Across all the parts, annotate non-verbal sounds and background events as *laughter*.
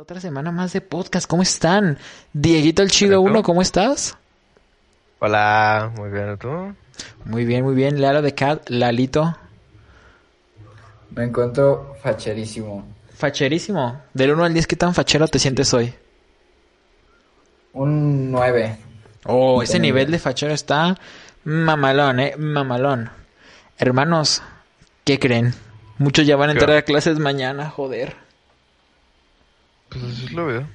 Otra semana más de podcast. ¿Cómo están? Dieguito el Chido 1, ¿cómo estás? Hola, muy bien, ¿y tú? Muy bien, muy bien. Lalo de Cat, Lalito. Me encuentro facherísimo. Facherísimo. Del 1 al 10, ¿qué tan fachero te sientes hoy? Un 9. Oh, ese nivel de fachero está mamalón, eh, mamalón. Hermanos, ¿qué creen? Muchos ya van a entrar a clases mañana, joder. Pues así es la vida.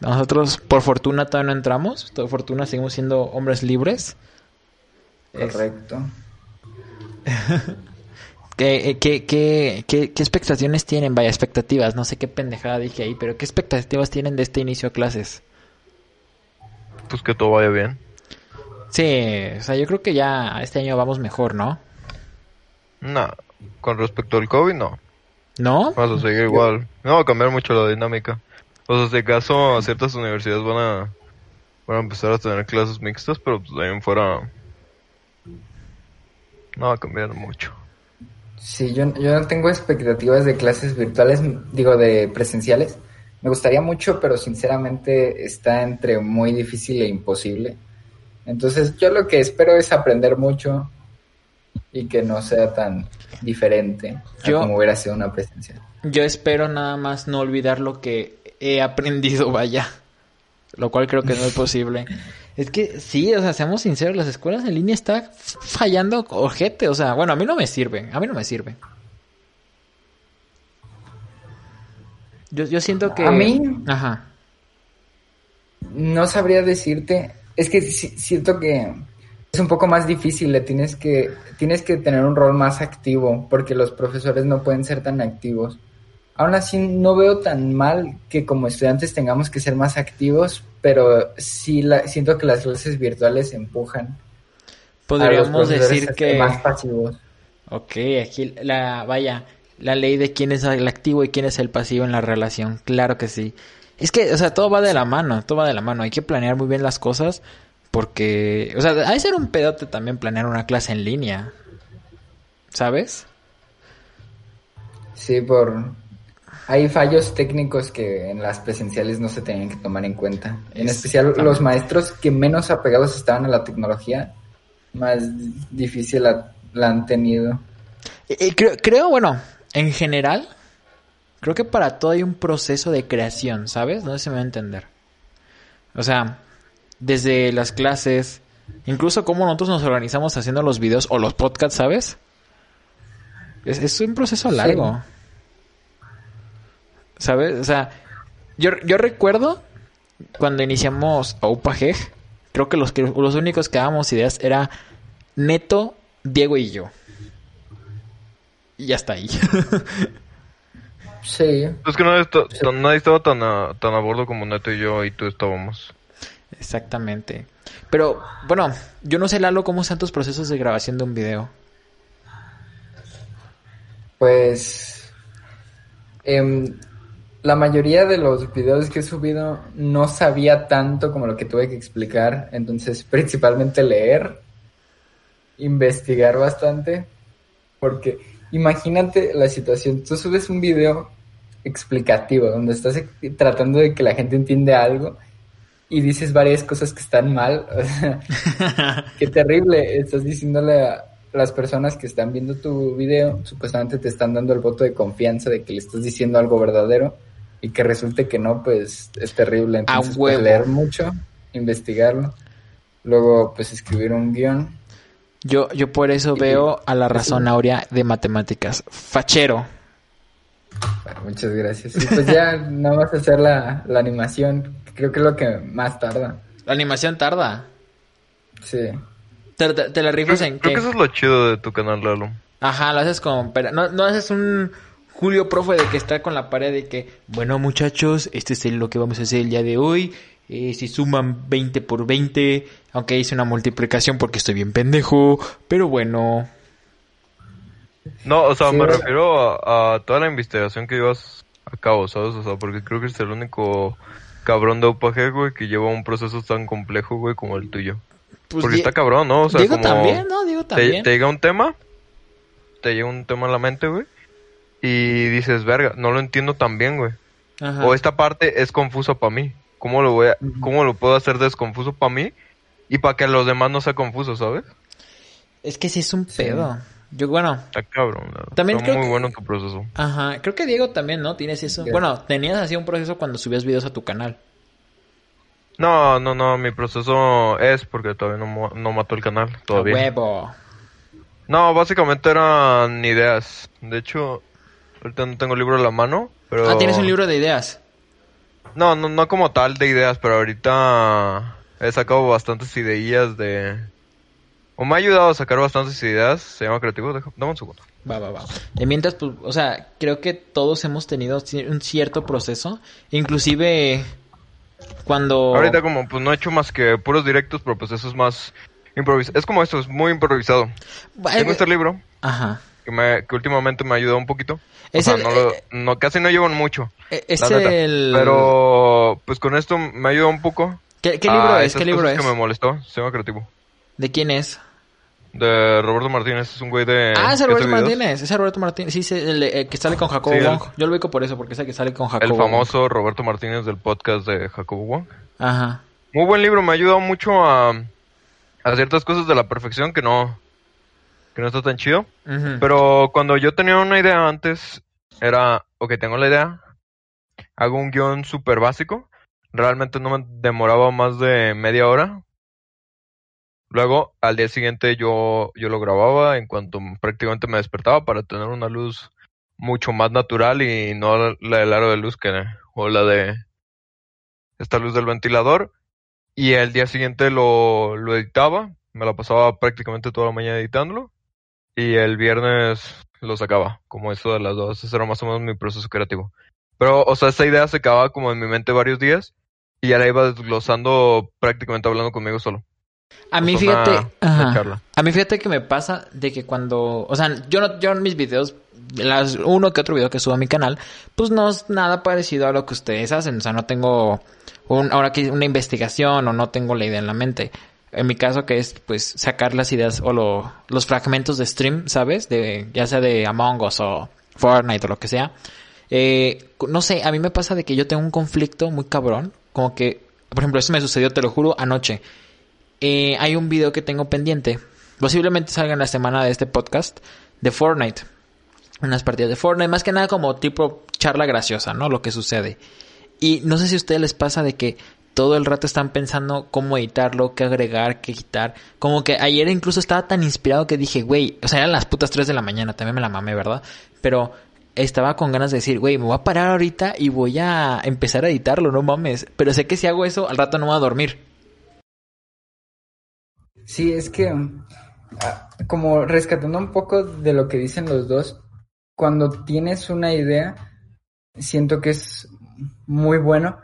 Nosotros, por fortuna, todavía no entramos. Por fortuna, seguimos siendo hombres libres. Correcto. *laughs* ¿Qué, eh, qué, qué, qué, qué expectaciones tienen? Vaya, expectativas. No sé qué pendejada dije ahí, pero ¿qué expectativas tienen de este inicio a clases? Pues que todo vaya bien. Sí, o sea, yo creo que ya este año vamos mejor, ¿no? No, con respecto al COVID, no. ¿No? Vamos a seguir igual. No va a cambiar mucho la dinámica. O sea, si acaso ciertas universidades van a, van a empezar a tener clases mixtas, pero pues de ahí en fuera no va a cambiar mucho. Sí, yo, yo no tengo expectativas de clases virtuales, digo, de presenciales. Me gustaría mucho, pero sinceramente está entre muy difícil e imposible. Entonces, yo lo que espero es aprender mucho y que no sea tan diferente a como hubiera sido una presencial. Yo espero nada más no olvidar lo que he aprendido, vaya. Lo cual creo que no es *laughs* posible. Es que sí, o sea, seamos sinceros, las escuelas en línea están fallando ojete. O sea, bueno, a mí no me sirve. A mí no me sirve. Yo, yo siento que... A mí- Ajá. No sabría decirte, es que siento que es un poco más difícil, le tienes que, tienes que tener un rol más activo, porque los profesores no pueden ser tan activos. Aún así, no veo tan mal que como estudiantes tengamos que ser más activos, pero sí la, siento que las clases virtuales empujan. a los Podríamos decir que... más pasivos. Ok, aquí la... Vaya, la ley de quién es el activo y quién es el pasivo en la relación. Claro que sí. Es que, o sea, todo va de la mano, todo va de la mano. Hay que planear muy bien las cosas porque, o sea, hay que ser un pedote también planear una clase en línea. ¿Sabes? Sí, por... Hay fallos técnicos que en las presenciales no se tenían que tomar en cuenta. En especial los maestros que menos apegados estaban a la tecnología, más difícil la, la han tenido. Y- y creo, creo, bueno, en general, creo que para todo hay un proceso de creación, ¿sabes? No sé si me va a entender. O sea, desde las clases, incluso cómo nosotros nos organizamos haciendo los videos o los podcasts, ¿sabes? Es, es un proceso Sí. largo. ¿Sabes? O sea, yo, yo recuerdo cuando iniciamos Aupajej, creo que los, que los únicos que dábamos ideas era Neto, Diego y yo. Y ya está ahí. Sí, Es que nadie estaba tan a, tan a bordo como Neto y yo y tú estábamos. Exactamente. Pero, bueno, yo no sé, Lalo, cómo están tus procesos de grabación de un video. pues em, la mayoría de los videos que he subido no sabía tanto como lo que tuve que explicar, entonces *laughs* principalmente leer, investigar bastante, porque imagínate la situación, tú subes un video explicativo donde estás tratando de que la gente entienda algo y dices varias cosas que están mal, o sea, *laughs* qué terrible, estás diciéndole a las personas que están viendo tu video, supuestamente te están dando el voto de confianza de que le estás diciendo algo verdadero y que resulte que no, pues es terrible. Entonces, pues, leer mucho, investigarlo, luego pues escribir un guion. Yo, yo por eso Y- veo a la razón áurea de matemáticas. Fachero. Bueno, muchas gracias. Y pues ya *laughs* nada más hacer la, la animación, creo que es lo que más tarda. La animación tarda. Sí. ¿Te, te- te la Creo, rifas en creo qué? que eso es lo chido de tu canal, Lalo. Ajá, lo haces con... pero no, no haces un Julio, profe, de que está con la pared de que, bueno, muchachos, este es lo que vamos a hacer el día de hoy. Eh, si suman 20 por 20, aunque hice una multiplicación porque estoy bien pendejo, pero bueno. No, o sea, Sí, me ¿verdad? refiero a, a toda la investigación que llevas a cabo, ¿sabes? O sea, porque creo que es el único cabrón de UPG, güey, que lleva un proceso tan complejo, güey, como el tuyo. Pues porque está cabrón, ¿no? O sea, Diego como también, ¿no? Diego te, también. te llega un tema, te llega un tema a la mente, güey, y dices, verga, no lo entiendo tan bien, güey. Ajá. O esta parte es confusa para mí. ¿Cómo lo voy a, cómo lo puedo hacer desconfuso para mí y para que a los demás no sea confuso, ¿sabes? Es que sí es un pedo. Yo, bueno, Está cabrón. También Está creo muy que- bueno tu proceso. ajá. Creo que Diego también, ¿no? Tienes eso. Bueno, tenías así un proceso cuando subías videos a tu canal. No, no, no, mi proceso es porque todavía no, no mató el canal, A todavía. huevo. No, básicamente eran ideas. De hecho, ahorita no tengo el libro a la mano, pero... Ah, tienes un libro de ideas. No, no, no como tal de ideas, pero ahorita he sacado bastantes ideas de... O me ha ayudado a sacar bastantes ideas. Se llama Creativo. Deja- Dame un segundo. Va, va, va. Y mientras, pues, o sea, creo que todos hemos tenido un cierto proceso. Inclusive cuando... Ahorita como pues no he hecho más que puros directos, pero pues eso es más improvisado. Es como esto, es muy improvisado. Tengo este libro Ajá. que, me, que últimamente me ha ayudado un poquito. Es o sea, el- no, lo- eh, no- casi no llevo mucho. E- Es la neta. el... Pero pues con esto me ha ayudado un poco. ¿Qué, libro es? ¿Qué libro cosas es? que me molestó. Se llama Creativo. ¿De quién es? De Roberto Martínez. Es un güey de... ah, es Roberto. Martínez. Es Roberto Martínez. Sí, sí, el, el que sale con Jacobo Sí, el- Wong. Yo lo ubico por eso, porque es el que sale con Jacobo El Wong. famoso Roberto Martínez del podcast de Jacobo Wong. Ajá. Muy buen libro, me ha ayudado mucho a, a ciertas cosas de la perfección que no, que no está tan chido. Pero cuando yo tenía una idea antes, era, ok, tengo la idea, hago un guion súper básico, realmente no me demoraba más de media hora. Luego, al día siguiente yo, yo lo grababa en cuanto prácticamente me despertaba para tener una luz mucho más natural y no la del aro de luz que, o la de esta luz del ventilador. Y el día siguiente lo, lo editaba, me la pasaba prácticamente toda la mañana editándolo. Y el viernes lo sacaba, como eso de las dos. Ese era más o menos mi proceso creativo. Pero, o sea, esa idea se quedaba como en mi mente varios días y ya la iba desglosando prácticamente hablando conmigo solo. A mí sea, fíjate, ajá. a mí fíjate que me pasa de que cuando, o sea, yo no, yo en mis videos, las uno que otro video que subo a mi canal, pues no es nada parecido a lo que ustedes hacen, o sea, no tengo un, ahora que una investigación o no tengo la idea en la mente. En mi caso que es pues sacar las ideas o lo- los fragmentos de stream, ¿sabes? De ya sea de Among Us o Fortnite o lo que sea. Eh, no sé, a mí me pasa de que yo tengo un conflicto muy cabrón, como que, por ejemplo, eso me sucedió, te lo juro, anoche. Eh, hay un video que tengo pendiente. Posiblemente salga en la semana de este podcast de Fortnite. Unas partidas de Fortnite, más que nada como tipo charla graciosa, ¿no? Lo que sucede. Y no sé si a ustedes les pasa de que todo el rato están pensando cómo editarlo, qué agregar, qué quitar. Como que ayer incluso estaba tan inspirado que dije, güey, o sea, eran las putas 3 de la mañana, también me la mamé, ¿verdad? Pero estaba con ganas de decir, güey, me voy a parar ahorita y voy a empezar a editarlo, no mames. Pero sé que si hago eso, al rato no voy a dormir. Sí, es que ah, como rescatando un poco de lo que dicen los dos, cuando tienes una idea, siento que es muy bueno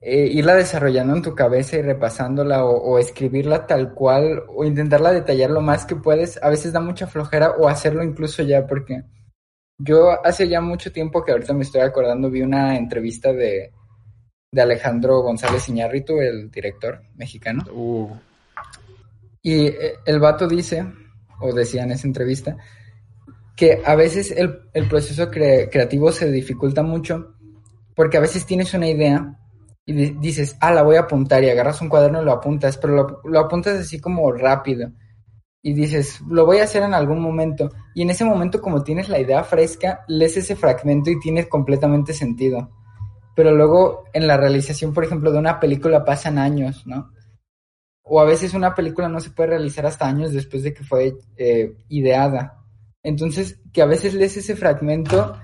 eh, irla desarrollando en tu cabeza y repasándola o, o escribirla tal cual o intentarla detallar lo más que puedes. A veces da mucha flojera o hacerlo incluso ya porque yo hace ya mucho tiempo que ahorita me estoy acordando vi una entrevista de, de Alejandro González Iñárritu, el director mexicano. Uh. Y eh, el vato dice, o decía en esa entrevista, que a veces el, proceso cre- creativo se dificulta mucho porque a veces tienes una idea y di- dices, ah, la voy a apuntar y agarras un cuaderno y lo apuntas, pero lo, lo apuntas así como rápido y dices, lo voy a hacer en algún momento. Y en ese momento, como tienes la idea fresca, lees ese fragmento y tiene completamente sentido. Pero luego en la realización, por ejemplo, de una película pasan años, ¿no? O a veces una película no se puede realizar hasta años después de que fue eh, ideada. Entonces, que a veces lees ese fragmento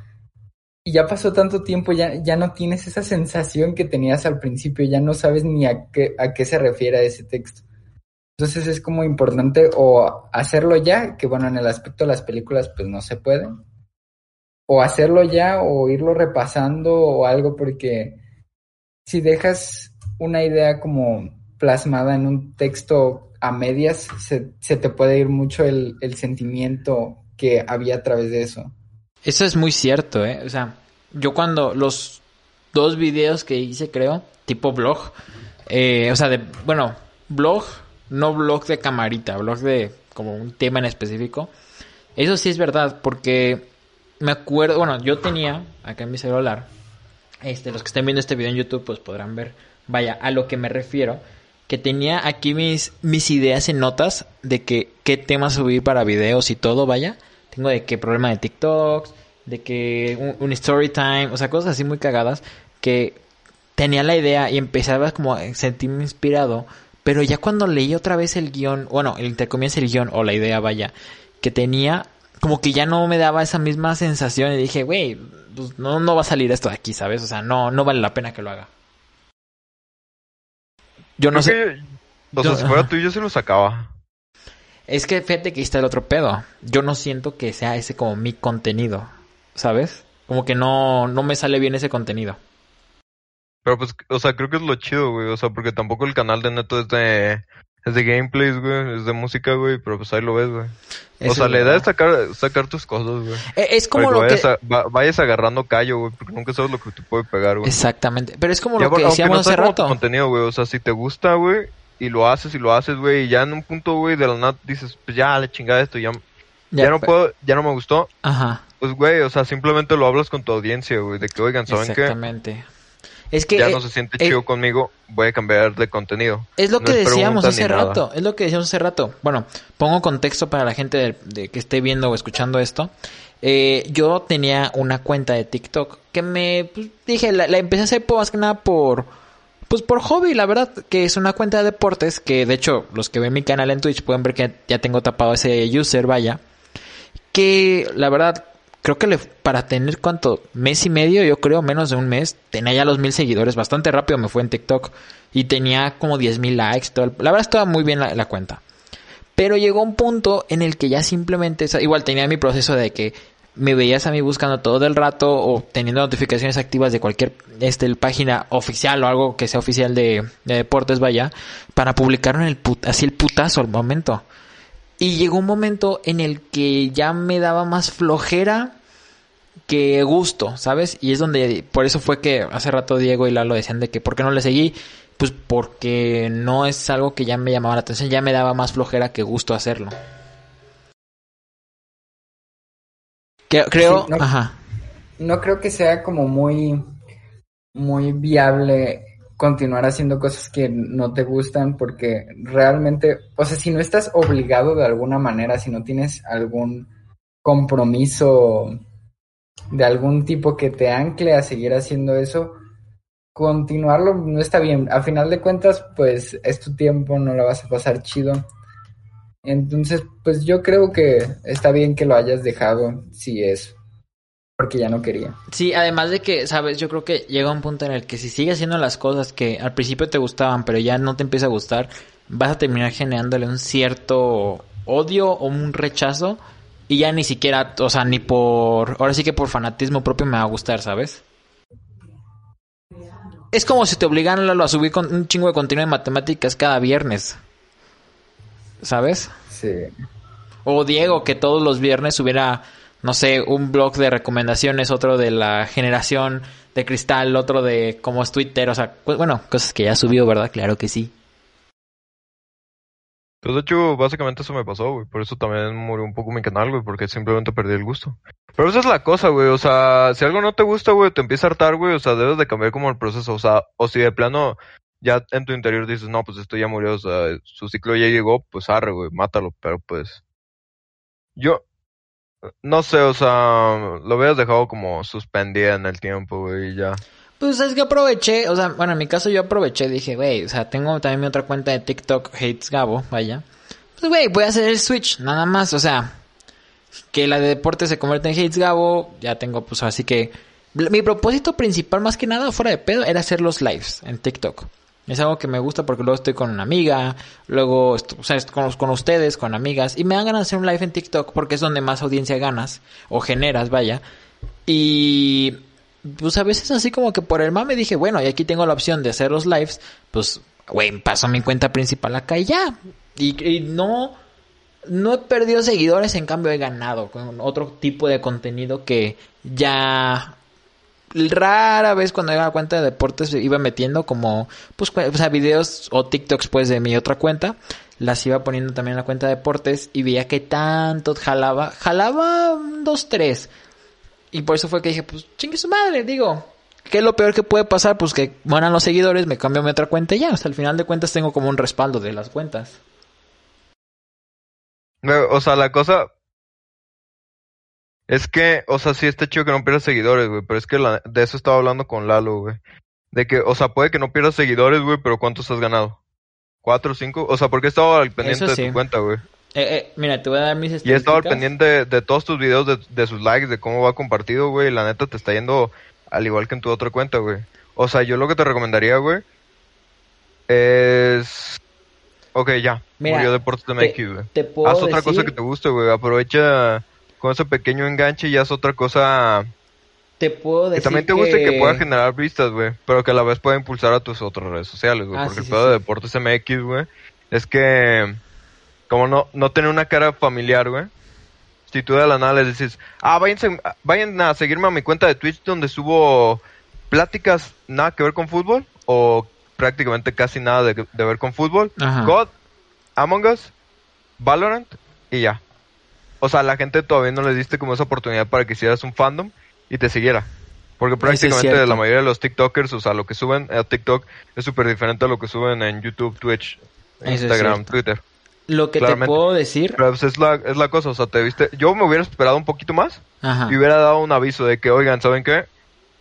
y ya pasó tanto tiempo, ya, ya no tienes esa sensación que tenías al principio, ya no sabes ni a qué, a qué se refiere ese texto. Entonces es como importante o hacerlo ya, que bueno, en el aspecto de las películas pues no se puede, o hacerlo ya o irlo repasando o algo porque si dejas una idea como plasmada en un texto a medias, se, se te puede ir mucho el, el, sentimiento que había a través de eso. Eso es muy cierto, ¿eh? O sea, yo cuando los dos videos que hice, creo, tipo blog, eh, o sea, de, bueno, blog, no blog de camarita, blog de como un tema en específico. Eso sí es verdad, porque me acuerdo, bueno, yo tenía acá en mi celular, este, los que estén viendo este video en YouTube, pues podrán ver, vaya, a lo que me refiero, que tenía aquí mis, mis ideas en notas de que qué temas subir para videos y todo, vaya. Tengo de qué problema de TikToks, de que un, story time, o sea, cosas así muy cagadas que tenía la idea y empezaba como a sentirme inspirado, pero ya cuando leí otra vez el guion, bueno, el intercomienza el guion o la idea, vaya, que tenía, como que ya no me daba esa misma sensación y dije, güey, pues no, no va a salir esto de aquí, ¿sabes? O sea, no, no vale la pena que lo haga. Yo no sé. o sea, si fuera tú, yo se lo sacaba. Es que fíjate que ahí está el otro pedo. Yo no siento que sea ese como mi contenido. ¿sabes? Como que no, no me sale bien ese contenido. Pero pues, o sea, creo que es lo chido, güey. O sea, porque tampoco el canal de Neto es de, es de gameplays, güey. Es de música, güey. Pero pues ahí lo ves, güey. O sea, le da sacar, sacar tus cosas, güey. E, es como lo que... vayas agarrando callo, güey. Porque nunca sabes lo que te puede pegar, güey. Exactamente. Pero es como lo que decíamos hace rato. contenido, güey. O sea, si te gusta, güey. Y lo haces y lo haces, güey. Y ya en un punto, güey, de la nada dices, pues ya, le chingada esto. Ya, ya, ya no puedo, ya no me gustó. Ajá. Pues, güey, o sea, simplemente lo hablas con tu audiencia, güey, de que, oigan, ¿saben Exactamente. Es que ya no se siente chido conmigo, voy a cambiar de contenido. Es lo que decíamos hace rato, es lo que decíamos hace rato. Bueno, pongo contexto para la gente de, que esté viendo o escuchando esto. Eh, yo tenía una cuenta de TikTok que me pues, dije, la, empecé a hacer más que nada por pues por hobby, la verdad, que es una cuenta de deportes que de hecho los que ven mi canal en Twitch pueden ver que ya tengo tapado ese user, vaya. Que la verdad creo que le, para tener cuánto, mes y medio, yo creo, menos de un mes, tenía ya los mil seguidores, bastante rápido me fue en TikTok y tenía como diez mil likes, todo la verdad estaba muy bien la, cuenta. Pero llegó un punto en el que ya simplemente, igual tenía mi proceso de que me veías a mí buscando todo el rato o teniendo notificaciones activas de cualquier este, página oficial o algo que sea oficial de, deportes, vaya, para publicarlo en el así el putazo al momento. Y llegó un momento en el que ya me daba más flojera que gusto, ¿sabes? Y es donde, por eso fue que hace rato Diego y Lalo decían de que ¿por qué no le seguí? Pues porque no es algo que ya me llamaba la atención, ya me daba más flojera que gusto hacerlo. creo, no, ajá. No creo que sea como muy, muy viable continuar haciendo cosas que no te gustan porque realmente, o sea, si no estás obligado de alguna manera, si no tienes algún compromiso de algún tipo que te ancle a seguir haciendo eso, continuarlo no está bien. A final de cuentas, pues es tu tiempo, no lo vas a pasar chido. Entonces, pues yo creo que está bien que lo hayas dejado si es porque ya no quería. Sí, además de que, sabes, yo creo que llega un punto en el que si sigues haciendo las cosas que al principio te gustaban, pero ya no te empieza a gustar, vas a terminar generándole un cierto odio o un rechazo y ya ni siquiera, o sea, ni por, ahora sí que por fanatismo propio me va a gustar, ¿sabes? Es como si te obligaran a subir con un chingo de contenido de matemáticas cada viernes. ¿Sabes? Sí. O Diego, que todos los viernes subiera, no sé, un blog de recomendaciones, otro de la generación de cristal, otro de como es Twitter, o sea, pues, bueno, cosas que ya subió, ¿verdad? Claro que sí. Pues de hecho, básicamente eso me pasó, güey. Por eso también murió un poco mi canal, güey, porque simplemente perdí el gusto. Pero esa es la cosa, güey. O sea, si algo no te gusta, güey, te empieza a hartar, güey, o sea, debes de cambiar como el proceso. O sea, o si de plano ya en tu interior dices, no, pues esto ya murió, o sea, su ciclo ya llegó, pues arre, güey, mátalo. Pero pues, yo, no sé, o sea, lo hubieras dejado como suspendida en el tiempo, güey, y ya. Pues es que aproveché, o sea, bueno, en mi caso yo aproveché, dije, güey, o sea, tengo también mi otra cuenta de TikTok, Hates Gabo, vaya. Pues, güey, voy a hacer el switch, nada más, o sea, que la de deporte se convierte en Hates Gabo, ya tengo, pues así que... Mi propósito principal, más que nada, fuera de pedo, era hacer los lives en TikTok. Es algo que me gusta porque luego estoy con una amiga, luego o sea, con, con ustedes, con amigas, y me dan ganas de hacer un live en TikTok porque es donde más audiencia ganas, o generas, vaya. Y pues a veces así como que por el mame dije, bueno, y aquí tengo la opción de hacer los lives, pues, güey, paso mi cuenta principal acá y ya. Y, no, no he perdido seguidores, en cambio he ganado con otro tipo de contenido que ya rara vez cuando era cuenta de deportes iba metiendo como, pues, o sea, videos o TikToks pues de mi otra cuenta. Las iba poniendo también en la cuenta de deportes y veía que tanto jalaba, jalaba dos, tres. Y por eso fue que dije, pues chingue su madre, digo, ¿qué es lo peor que puede pasar? Pues que mueran los seguidores, me cambio mi otra cuenta y ya. Hasta el final de cuentas tengo como un respaldo de las cuentas. O sea, la cosa es que, o sea, sí está chido que no pierdas seguidores, güey, pero es que la, de eso estaba hablando con Lalo, güey. De que, o sea, puede que no pierdas seguidores, güey, pero ¿cuántos has ganado? ¿Cuatro, cinco? O sea, porque estaba al pendiente de tu cuenta, güey. Eh, eh, mira, te voy a dar mis Y he estado al estadísticas. pendiente de, de todos tus videos, de, de sus likes, de cómo va compartido, güey. y La neta te está yendo al igual que en tu otra cuenta, güey. O sea, yo lo que te recomendaría, güey, es... Ok, ya. Mira, Murió Deportes de te- MX, güey. te puedo Haz otra cosa que te guste, güey. Aprovecha con ese pequeño enganche y haz otra cosa Te puedo que decir también te guste, que pueda generar vistas, güey. Pero que a la vez pueda impulsar a tus otras redes sociales, güey. Ah, porque sí, el pedo sí. de Deportes MX, güey, es que... Como no, no tener una cara familiar, güey. Si tú de la nada les dices, ah, váyanse- vayan a seguirme a mi cuenta de Twitch donde subo pláticas nada que ver con fútbol o prácticamente casi nada de, de ver con fútbol. Ajá. God, Among Us, Valorant y ya. O sea, la gente todavía no les diste como esa oportunidad para que hicieras un fandom y te siguiera. Porque prácticamente la mayoría de los TikTokers, o sea, lo que suben a TikTok es súper diferente a lo que suben en YouTube, Twitch, Instagram. Twitter. Lo que claramente. te puedo decir... Pero pues, es la, es la cosa, o sea, te viste. Yo me hubiera esperado un poquito más Ajá. y hubiera dado un aviso de que, oigan, ¿saben qué?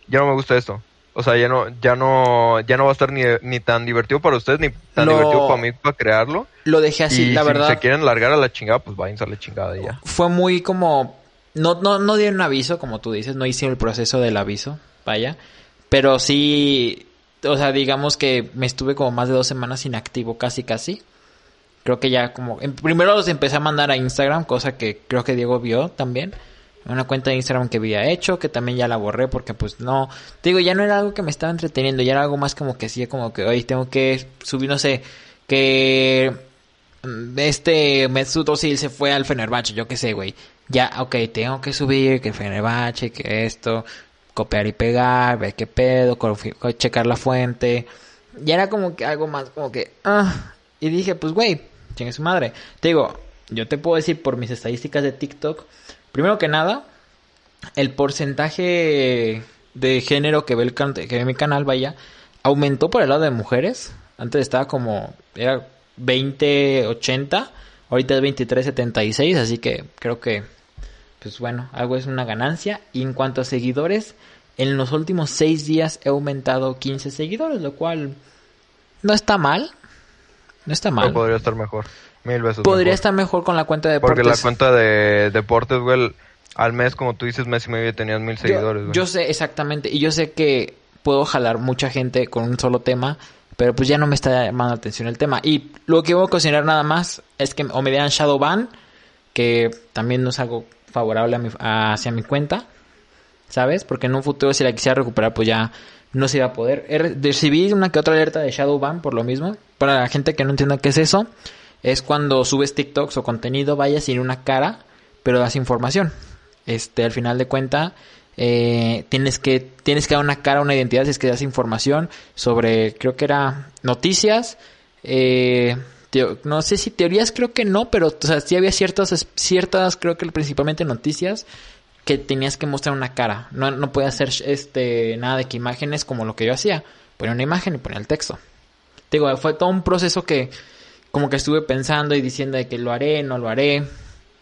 Ya no me gusta esto. O sea, ya no, ya no, ya no va a estar ni, ni tan divertido para ustedes ni tan Lo- divertido para mí para crearlo. Lo dejé así, y la si verdad. se quieren largar a la chingada, pues váyanse a la chingada y ya. fue muy como no no no dieron aviso como tú dices no hicieron el proceso del aviso vaya pero sí o sea digamos que me estuve como más de dos semanas inactivo casi casi creo que ya como primero los empecé a mandar a Instagram cosa que creo que Diego vio también una cuenta de Instagram que había hecho que también ya la borré porque pues no te digo ya no era algo que me estaba entreteniendo ya era algo más como que sí como que hoy tengo que subir no sé que este Mesut Özil se fue al Fenerbahce, yo qué sé, güey. Ya, ok, tengo que subir que Fenerbahce, que esto, copiar y pegar, ver qué pedo, checar la fuente. Ya era como que algo más, como que, ah. Y dije, pues, güey, chingue su madre. Te digo, yo te puedo decir por mis estadísticas de TikTok, primero que nada, el porcentaje de género que ve, el que ve mi canal, vaya, aumentó por el lado de mujeres. Antes estaba como, era 20-80, ahorita es 23-76, así que creo que, pues bueno, algo es una ganancia. Y en cuanto a seguidores, en los últimos 6 días he aumentado 15 seguidores, lo cual no está mal. No está Pero mal. podría estar mejor. Mil veces Podría mejor. estar mejor con la cuenta de Porque la deportes. cuenta de deportes, güey, al mes, como tú dices, mes y medio tenías mil seguidores, yo, güey. yo sé exactamente, y yo sé que puedo jalar mucha gente con un solo tema, pero pues ya no me está llamando la atención el tema. Y lo que voy a considerar nada más es que o me dieran Shadowban, que también no es algo favorable a mi- a- hacia mi cuenta, ¿sabes? Porque en un futuro si la quisiera recuperar pues ya no se iba a poder. He re- recibí una que otra alerta de Shadowban por lo mismo. Para la gente que no entienda qué es eso, es cuando subes TikToks o contenido vaya sin una cara, pero das información. Este, al final de cuenta, eh, tienes que tienes que dar una cara, una identidad si es que das información sobre, creo que era noticias, eh, no sé si teorías, creo que no, pero o sea, sí había ciertas, ciertas, creo que principalmente noticias que tenías que mostrar una cara. No, no podía hacer este nada de que imágenes como lo que yo hacía. Ponía una imagen y ponía el texto. Te Digo, fue todo un proceso que como que estuve pensando y diciendo de que lo haré, no lo haré,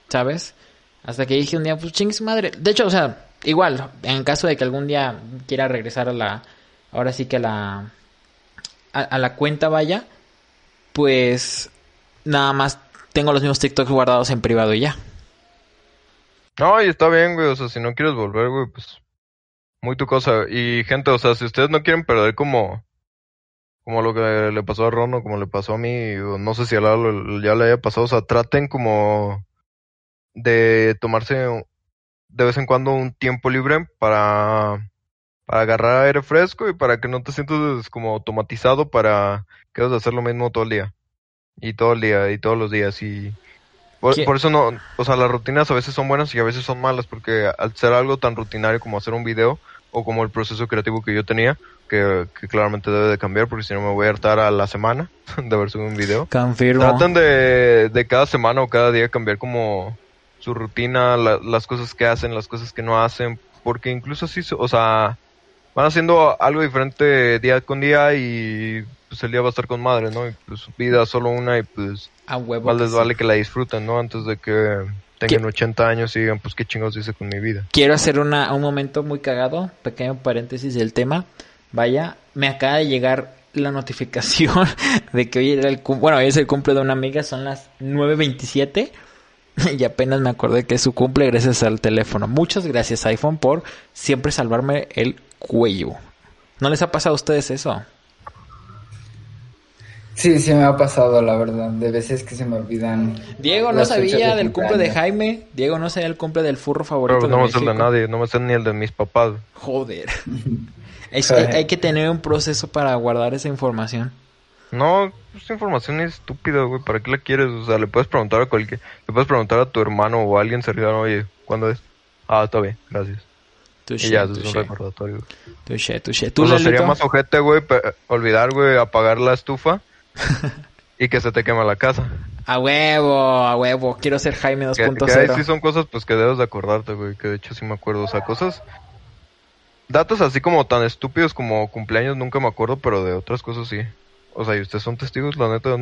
¿sabes? Hasta que dije un día, pues chingue madre. De hecho, o sea, igual, en caso de que algún día quiera regresar a la, ahora sí que a la, a la cuenta vaya, pues nada más tengo los mismos TikToks guardados en privado y ya. No, y está bien, güey. O sea, si no quieres volver, güey, pues. Muy tu cosa. Y gente, o sea, si ustedes no quieren perder como. Como lo que le pasó a Rono, como le pasó a mí, o no sé si a Lalo ya le haya pasado, o sea, traten como. De tomarse de vez en cuando un tiempo libre para, para agarrar aire fresco y para que no te sientas como automatizado para que hacer lo mismo todo el día. Y todo el día, y todos los días. Y por, eso no, o sea, las rutinas a veces son buenas y a veces son malas, porque al ser algo tan rutinario como hacer un video, o como el proceso creativo que yo tenía, que, que claramente debe de cambiar, porque si no me voy a hartar a la semana *laughs* de haber subido un video. Confirmo. Tratan de, de cada semana o cada día cambiar como su rutina, la- las cosas que hacen, las cosas que no hacen, porque incluso así, o sea, van haciendo algo diferente día con día y pues el día va a estar con madre, ¿no? Y pues vida solo una y pues A huevo. más les sí. vale que la disfruten, ¿no? Antes de que tengan 80 años y digan, pues qué chingados hice con mi vida. Quiero hacer una, un momento muy cagado, pequeño paréntesis del tema. Vaya, me acaba de llegar la notificación *laughs* de que hoy era el bueno, hoy es el cumple de una amiga, son las 9.27 *laughs* y apenas me acordé que es su cumple gracias al teléfono. Muchas gracias iPhone por siempre salvarme el cuello. ¿No les ha pasado a ustedes eso? Sí, sí me ha pasado, la verdad. De veces que se me olvidan. Diego no sabía de del cumple de cumpleaños. Jaime, Diego no sabía el cumple del furro favorito Pero de no me sé el de nadie, no me sé ni el de mis papás. Joder. *laughs* Es que hay que tener un proceso para guardar esa información. No, esta información es estúpida, güey. ¿Para qué la quieres? O sea, le puedes preguntar a cualquier... Le puedes preguntar a tu hermano o a alguien cercano, oye, ¿cuándo es? Ah, está bien, gracias. Touché, y ya, eso es un recordatorio. touché, touché. ¿Tú, O sea, sería más ojete, güey, olvidar, güey, apagar la estufa *laughs* y que se te quema la casa. A huevo, a huevo. Quiero ser Jaime Que, que ahí sí 2.0. son cosas, pues, que debes de acordarte, güey. Que de hecho sí me acuerdo. O sea, cosas... Datos así como tan estúpidos como cumpleaños nunca me acuerdo, pero de otras cosas sí. O sea, y ustedes son testigos, la neta...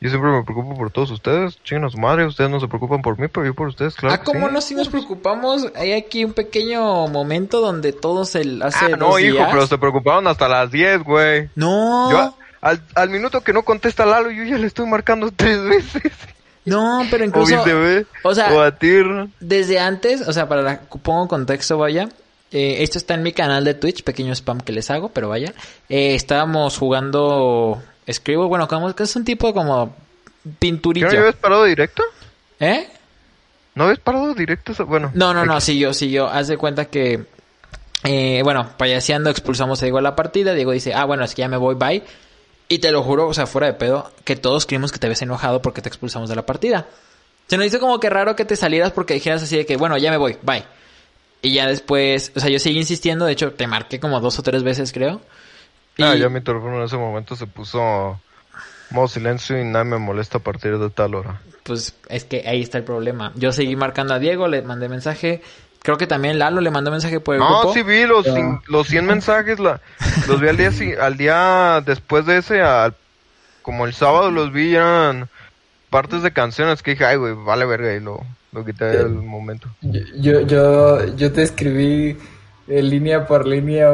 Yo siempre me preocupo por todos ustedes. Su madre. Ustedes no se preocupan por mí, pero yo por ustedes, claro. ah, ¿cómo sí. no? Si nos preocupamos, hay aquí un pequeño momento donde todos el hace Ah, dos no, hijo, días- pero se preocuparon hasta las 10, güey. No, Yo, al, al minuto que no contesta Lalo, yo ya le estoy marcando *laughs* tres veces. no, pero O incluso, viceversa. o sea- o a ti. ¿no? desde antes, o sea, para la, pongo contexto, vaya. eh, esto está en mi canal de Twitch, pequeño spam que les hago, pero vaya. Eh, estábamos jugando Scribble, bueno, como que es un tipo como ¿Qué pinturillo. no habías parado directo? ¿Eh? ¿No habías parado directo? Bueno. No, no, no, sí yo, sí yo. Haz de cuenta que, eh, bueno, payaseando expulsamos a Diego a la partida. Diego dice, ah, bueno, es que ya me voy, bye. Y te lo juro, o sea, fuera de pedo, que todos creímos que te habías enojado porque te expulsamos de la partida. Se nos hizo como que raro que te salieras porque dijeras así de que, bueno, ya me voy, bye. Y ya después, o sea, yo seguí insistiendo, de hecho, te marqué como dos o tres veces, creo. Y, Ah, ya mi teléfono en ese momento se puso modo silencio y nadie me molesta a partir de tal hora. pues es que ahí está el problema. Yo seguí marcando a Diego, le mandé mensaje. Creo que también Lalo le mandó mensaje por el No, grupo. sí vi los, cin- los 100 mensajes, la, los vi al día, *laughs* al día después de ese, al- como el sábado los vi, eran partes de canciones que dije, ay, güey, vale verga, y lo, lo quité del momento. Yo, yo, yo, yo te escribí eh, línea por línea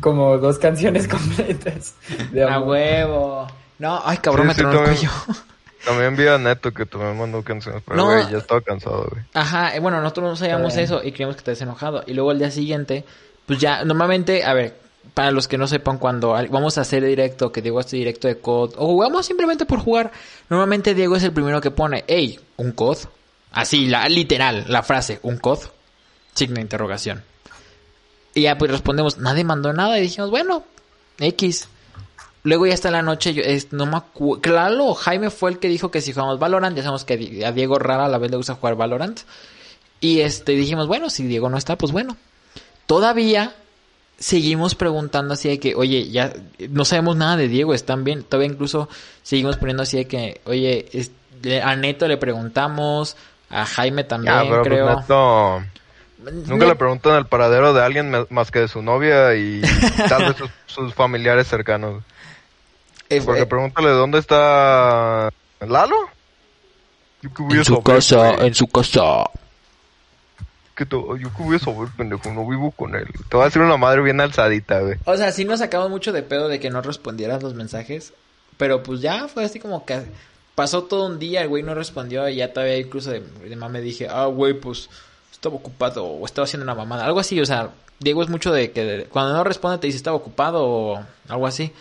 como dos canciones *laughs* completas. De A huevo. No, ay, cabrón, Sí, me sí, tronó el también. cuello. *laughs* También vi a Neto que también mandó canciones, pero No. güey, ya estaba cansado, güey. Ajá, eh, bueno, nosotros no sabíamos eso y creíamos que te habías enojado. Y luego el día siguiente, pues ya, normalmente, a ver, para los que no sepan, cuando vamos a hacer directo, que Diego hace directo de COD, o jugamos simplemente por jugar, normalmente Diego es el primero que pone, hey, un COD. Así, la, literal, la frase, un COD. Signo de interrogación. Y ya pues respondemos, nadie mandó nada y dijimos, bueno, X. Luego ya hasta la noche, yo, es- no me acuerdo. Claro, Jaime fue el que dijo que si jugamos Valorant, ya sabemos que a Diego rara a la vez le gusta jugar Valorant. Y este dijimos, bueno, si Diego no está, pues bueno. Todavía seguimos preguntando así de que, oye, ya no sabemos nada de Diego, están bien. Todavía incluso seguimos poniendo así de que, oye, es- a Neto le preguntamos, a Jaime también, Ya, pero creo. pues Neto, nunca le preguntan el paradero de alguien más que de su novia y *laughs* tal vez sus, sus familiares cercanos. eh, Porque eh, pregúntale dónde está Lalo. Yo que voy a en su saber, casa, güey. en su casa. Que yo que voy a saber, pendejo, no vivo con él. Te voy a decir una madre bien alzadita, güey. O sea, sí nos sacamos mucho de pedo de que no respondieras los mensajes. Pero pues ya fue así como que pasó todo un día, el güey no respondió y ya todavía incluso de, de mame dije, ah, güey, pues estaba ocupado o estaba haciendo una mamada. Algo así, o sea, Diego es mucho de que cuando no responde te dice estaba ocupado o algo así.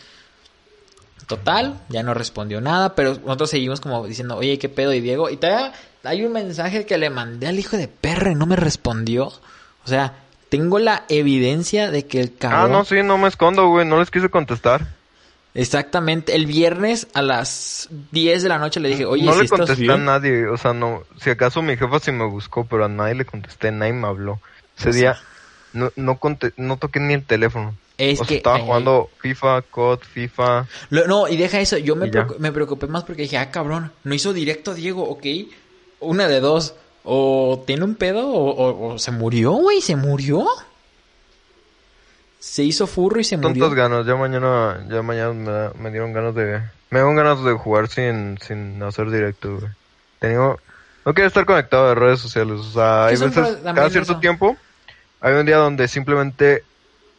Total, ya no respondió nada, pero nosotros seguimos como diciendo, oye, ¿qué pedo? Y Diego, y todavía hay un mensaje que le mandé al hijo de perra y no me respondió. O sea, tengo la evidencia de que el Ah, cabrón... no, sí, no me escondo, güey. No les quise contestar. Exactamente, el viernes a las 10 de la noche le dije, oye, no si le estás contesté a bien? nadie. O sea, no. Si acaso mi jefa sí me buscó, pero a nadie le contesté. Nadie me habló. Ese O sea, día no, no, conte- no toqué ni el teléfono. Es o sea, que... estaba ay, ay. jugando FIFA, COD, FIFA. Lo- no, y deja eso, yo me, me preocupé más porque dije, ah, cabrón, no hizo directo Diego, ok. Una de dos, o tiene un pedo o, o- o se murió, güey, se murió. Se hizo furro y se murió. Tantas ganas. Ya mañana, ya mañana me, da- me dieron ganas de. Me dieron ganas de jugar sin, sin hacer directo, güey. Tenía. No quiero estar conectado a redes sociales. O sea, hay veces, cada cierto eso. tiempo, hay un día donde simplemente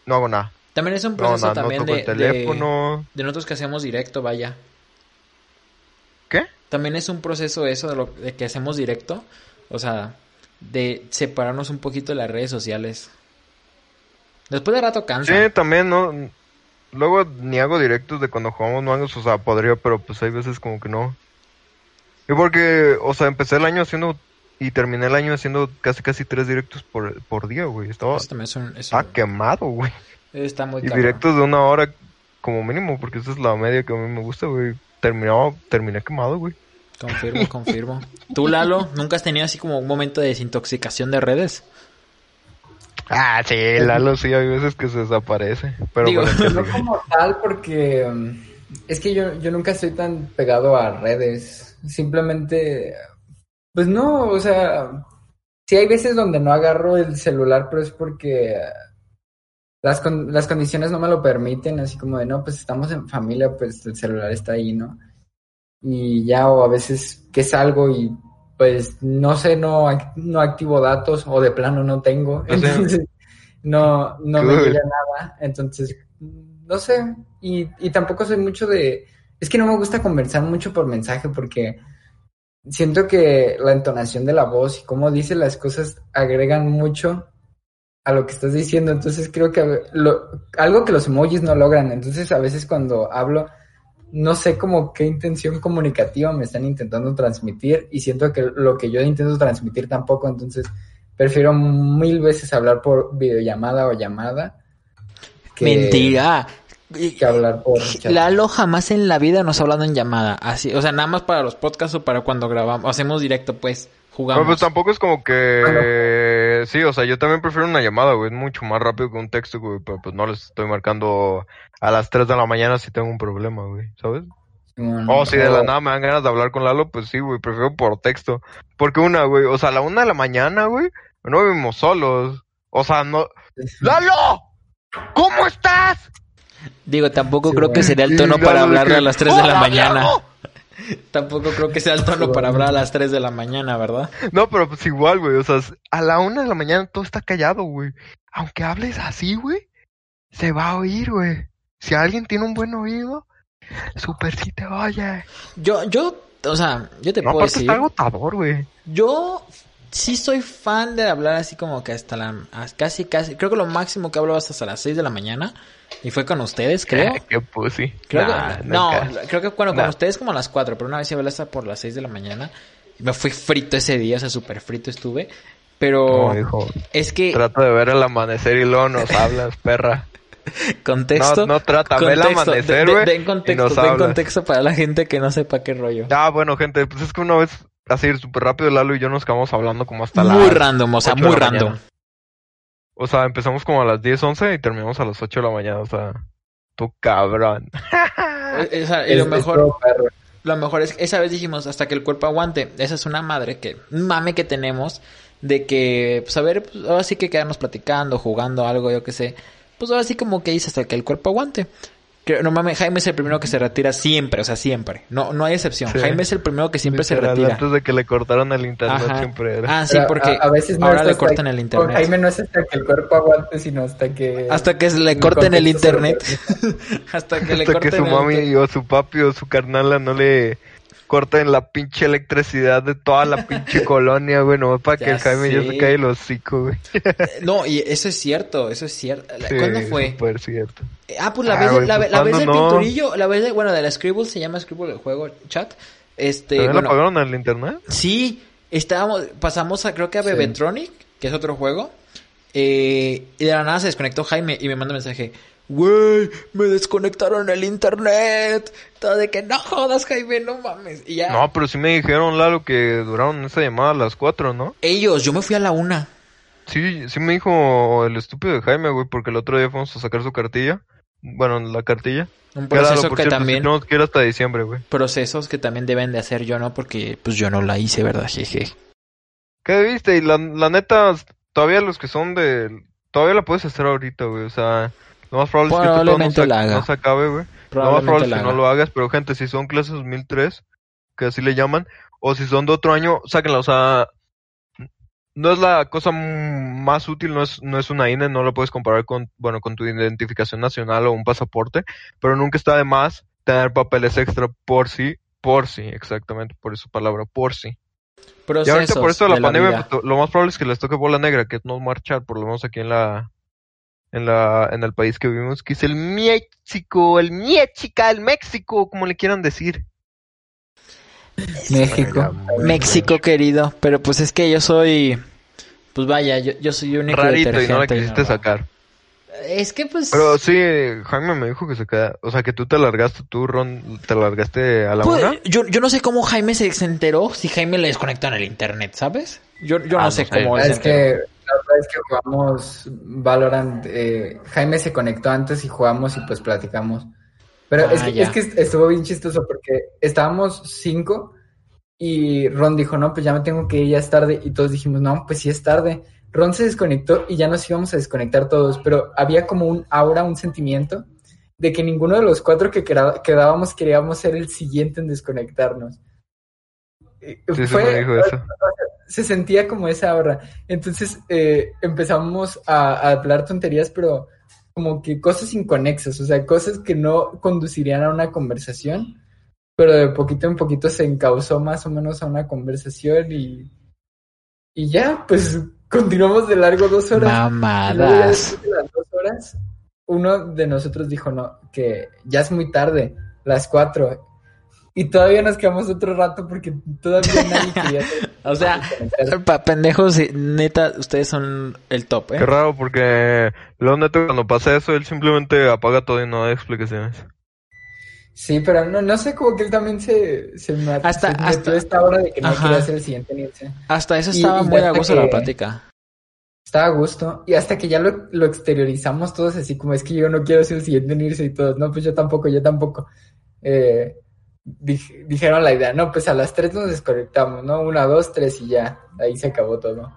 no hago nada. También es un proceso no, también de, el teléfono. de, de nosotros que hacemos directo, vaya. ¿Qué? También es un proceso eso de lo de que hacemos directo, o sea, de separarnos un poquito de las redes sociales. Después de rato cansa. Sí, también, ¿no? Luego ni hago directos de cuando jugamos mangos, o sea, podría, pero pues hay veces como que no. Y porque, o sea, empecé el año haciendo y terminé el año haciendo casi casi tres directos por, por día, güey. Estaba, Eso es un- un- quemado, güey. está muy Y directos de una hora como mínimo, porque esa es la media que a mí me gusta, güey. Terminaba, terminé quemado, güey. Confirmo, confirmo. ¿Tú, Lalo, nunca has tenido así como un momento de desintoxicación de redes? Ah, sí, Lalo sí, hay veces que se desaparece. Pero Digo, *laughs* No como tal, porque um, es que yo, yo nunca estoy tan pegado a redes. Simplemente, pues no, o sea, sí hay veces donde no agarro el celular, pero es porque las, con- las condiciones no me lo permiten, así como de, no, pues estamos en familia, pues el celular está ahí, ¿no? Y ya, o a veces que salgo y pues no sé, no, no activo datos o de plano no tengo, entonces no, no me llega nada, entonces no sé, y, y tampoco soy mucho de, es que no me gusta conversar mucho por mensaje porque siento que la entonación de la voz y cómo dice las cosas agregan mucho a lo que estás diciendo, entonces creo que lo- algo que los emojis no logran, entonces a veces cuando hablo no sé como qué intención comunicativa me están intentando transmitir y siento que lo que yo intento transmitir tampoco, entonces prefiero mil veces hablar por videollamada o llamada que, Mentira. que hablar por chat. Lalo jamás en la vida nos ha hablado en llamada. Así, o sea, nada más para los podcasts o para cuando grabamos, hacemos directo, pues, jugamos. Pero pues tampoco es como que... Sí, o sea, yo también prefiero una llamada, güey. Es mucho más rápido que un texto, güey. Pero pues no les estoy marcando a las 3 de la mañana si tengo un problema, güey. ¿Sabes? Simón, O si de la nada me dan ganas de hablar con Lalo, pues sí, güey. Prefiero por texto. Porque una, güey. O sea, a la una de la mañana, güey. No vivimos solos. O sea, no... ¡Lalo! ¿Cómo estás? Digo, tampoco Sí, creo que bueno. sería el tono para hablarle que, a las 3 de la "Hola, mañana. Lalo". Tampoco creo que sea el tono para hablar a las 3 de la mañana, ¿verdad? No, pero pues igual, güey. O sea, a la una de la mañana todo está callado, güey. Aunque hables así, güey, se va a oír, güey. Si alguien tiene un buen oído, súper sí te oye. Yo, yo, o sea, yo te No, puedo decir, está agotador, güey. yo sí soy fan de hablar así como que hasta la, as- casi, casi, creo que lo máximo que hablo es hasta las 6 de la mañana. Y fue con ustedes, *laughs* creo. Qué pussy. Creo Nah, que, no, creo que bueno, con ustedes como a las 4, pero una vez hablé hasta por las 6 de la mañana. Y me fui frito ese día, o sea, súper frito estuve. Pero es que Trata de ver el amanecer y luego nos *laughs* hablas, perra. contexto. No, no trata, el amanecer, de- de- güey, Den y contexto, nos den hablas. contexto para la gente que no sepa qué rollo. Ah, bueno, gente, pues es que una vez, así súper rápido, Lalo y yo nos quedamos hablando como hasta muy las random, o sea, 8 de muy la random. mañana. O sea, empezamos como a las 10, 11 y terminamos a las 8 de la mañana, o sea, tu cabrón. *laughs* O sea, y es- lo es mejor. Lo mejor es que esa vez dijimos hasta que el cuerpo aguante. Esa es una madre que, mame que tenemos de que, pues a ver, pues, ahora sí que quedarnos platicando, jugando algo, yo qué sé. Pues ahora sí como que dice hasta que el cuerpo aguante. Que, no mames, Jaime es el primero que se retira siempre, o sea, siempre. No, no hay excepción. Sí. Jaime es el primero que siempre se retira. Antes de que le cortaran el internet Ajá. siempre era. Ah, sí, porque a, a veces no ahora es le hasta cortan que- el Con internet. Jaime no es hasta que el cuerpo aguante, sino hasta que... Hasta que se le corten el internet. *laughs* hasta que le Hasta que corten su el mami o su papi o su carnala no le corten la pinche electricidad de toda la pinche *laughs* colonia, güey, no para que el Jaime ya se cae el hocico, güey. No, y eso es cierto, eso es cierto. ¿Cuándo fue? súper cierto. Ah, pues la Ah, vez, güey, la, pues, la vez ¿cuándo del no? pinturillo, la vez de, bueno, de la Scribble, se llama Scribble el juego, chat. Este, ¿También bueno, lo pagaron al internet? sí, estábamos, pasamos a, creo que a Sí. Bebetronic, que es otro juego, eh, y de la nada se desconectó Jaime y me manda un mensaje, güey, me desconectaron el internet, todo de que no jodas Jaime, no mames, y ya, No, pero sí me dijeron, Lalo, que duraron esa llamada a las cuatro, ¿no? ellos, yo me fui a la una, Sí, sí me dijo el estúpido de Jaime, güey, porque el otro día fuimos a sacar su cartilla. Bueno, la cartilla. un proceso por que cierto, también, que ir hasta diciembre, güey. procesos que también deben de hacer yo, ¿no? Porque, pues yo no la hice, ¿verdad? Jeje. ¿Qué viste? Y la, la neta, todavía los que son de... Todavía la puedes hacer ahorita, güey. O sea, lo más probable es que no se, la haga. no se acabe, güey. Lo más probable es que no lo hagas, pero gente, si son clases 2003, que así le llaman, o si son de otro año, sáquenla. O sea, no es la cosa más útil, no es, no es una INE, no lo puedes comparar con, bueno, con tu identificación nacional o un pasaporte, pero nunca está de más tener papeles extra por si, por si, exactamente, por esa palabra, por si. Y ahorita por esto de la de pandemia, vida. pues, lo más probable es que les toque bola negra, que es no marchar, por lo menos aquí en la, en la, en el país que vivimos, que es el México, el México, el México, como le quieran decir. México. México querido, pero pues es que yo soy, pues vaya, yo, yo soy único Rarito y no la quisiste normal. sacar. Es que pues, Pero sí, Jaime me dijo que se queda, o sea, que tú te largaste, tú, Ron, te largaste a la pues, una. yo, yo no sé cómo Jaime se, enteró si Jaime le desconectaron el internet, ¿sabes? Yo, yo Ah, no no sé sé. cómo Es se enteró. que la verdad es que jugamos Valorant. eh, Jaime se conectó antes y jugamos y pues platicamos. Pero Ah, es, que, ya. es que estuvo bien chistoso porque estábamos cinco y Ron dijo, no, pues ya me tengo que ir, ya es tarde. Y todos dijimos, no, pues sí es tarde. Ron se desconectó y ya nos íbamos a desconectar todos, pero había como un aura, un sentimiento de que ninguno de los cuatro que quedábamos queríamos ser el siguiente en desconectarnos. Sí, fue- me dijo eso. Se sentía como esa aura. Entonces eh, empezamos a, a hablar tonterías, pero como que cosas inconexas, o sea, cosas que no conducirían a una conversación, pero de poquito en poquito se encauzó más o menos a una conversación y, y ya, pues continuamos de largo dos horas. Mamadas. de las dos horas, uno de nosotros dijo, no, que ya es muy tarde, las cuatro. Y todavía nos quedamos otro rato porque todavía nadie quería hacer- *laughs* O sea, *laughs* conectarse. pa- pendejos, neta, ustedes son el top, ¿eh? Qué raro, porque luego neto cuando pasa eso, él simplemente apaga todo y no da explicaciones. Sí, pero no, no sé, como que él también se, se, me, Hasta- se hasta- esta hora de que no quería ser el siguiente en irse. Hasta eso estaba y muy a hasta gusto la que- plática. Estaba a gusto. Y hasta que ya lo, lo exteriorizamos todos así como es que yo no quiero ser el siguiente en irse y todos. No, pues yo tampoco, yo tampoco. Eh, dij- dijeron la idea, no, pues a las tres nos desconectamos, ¿no? Una, dos, tres y ya. Ahí se acabó todo.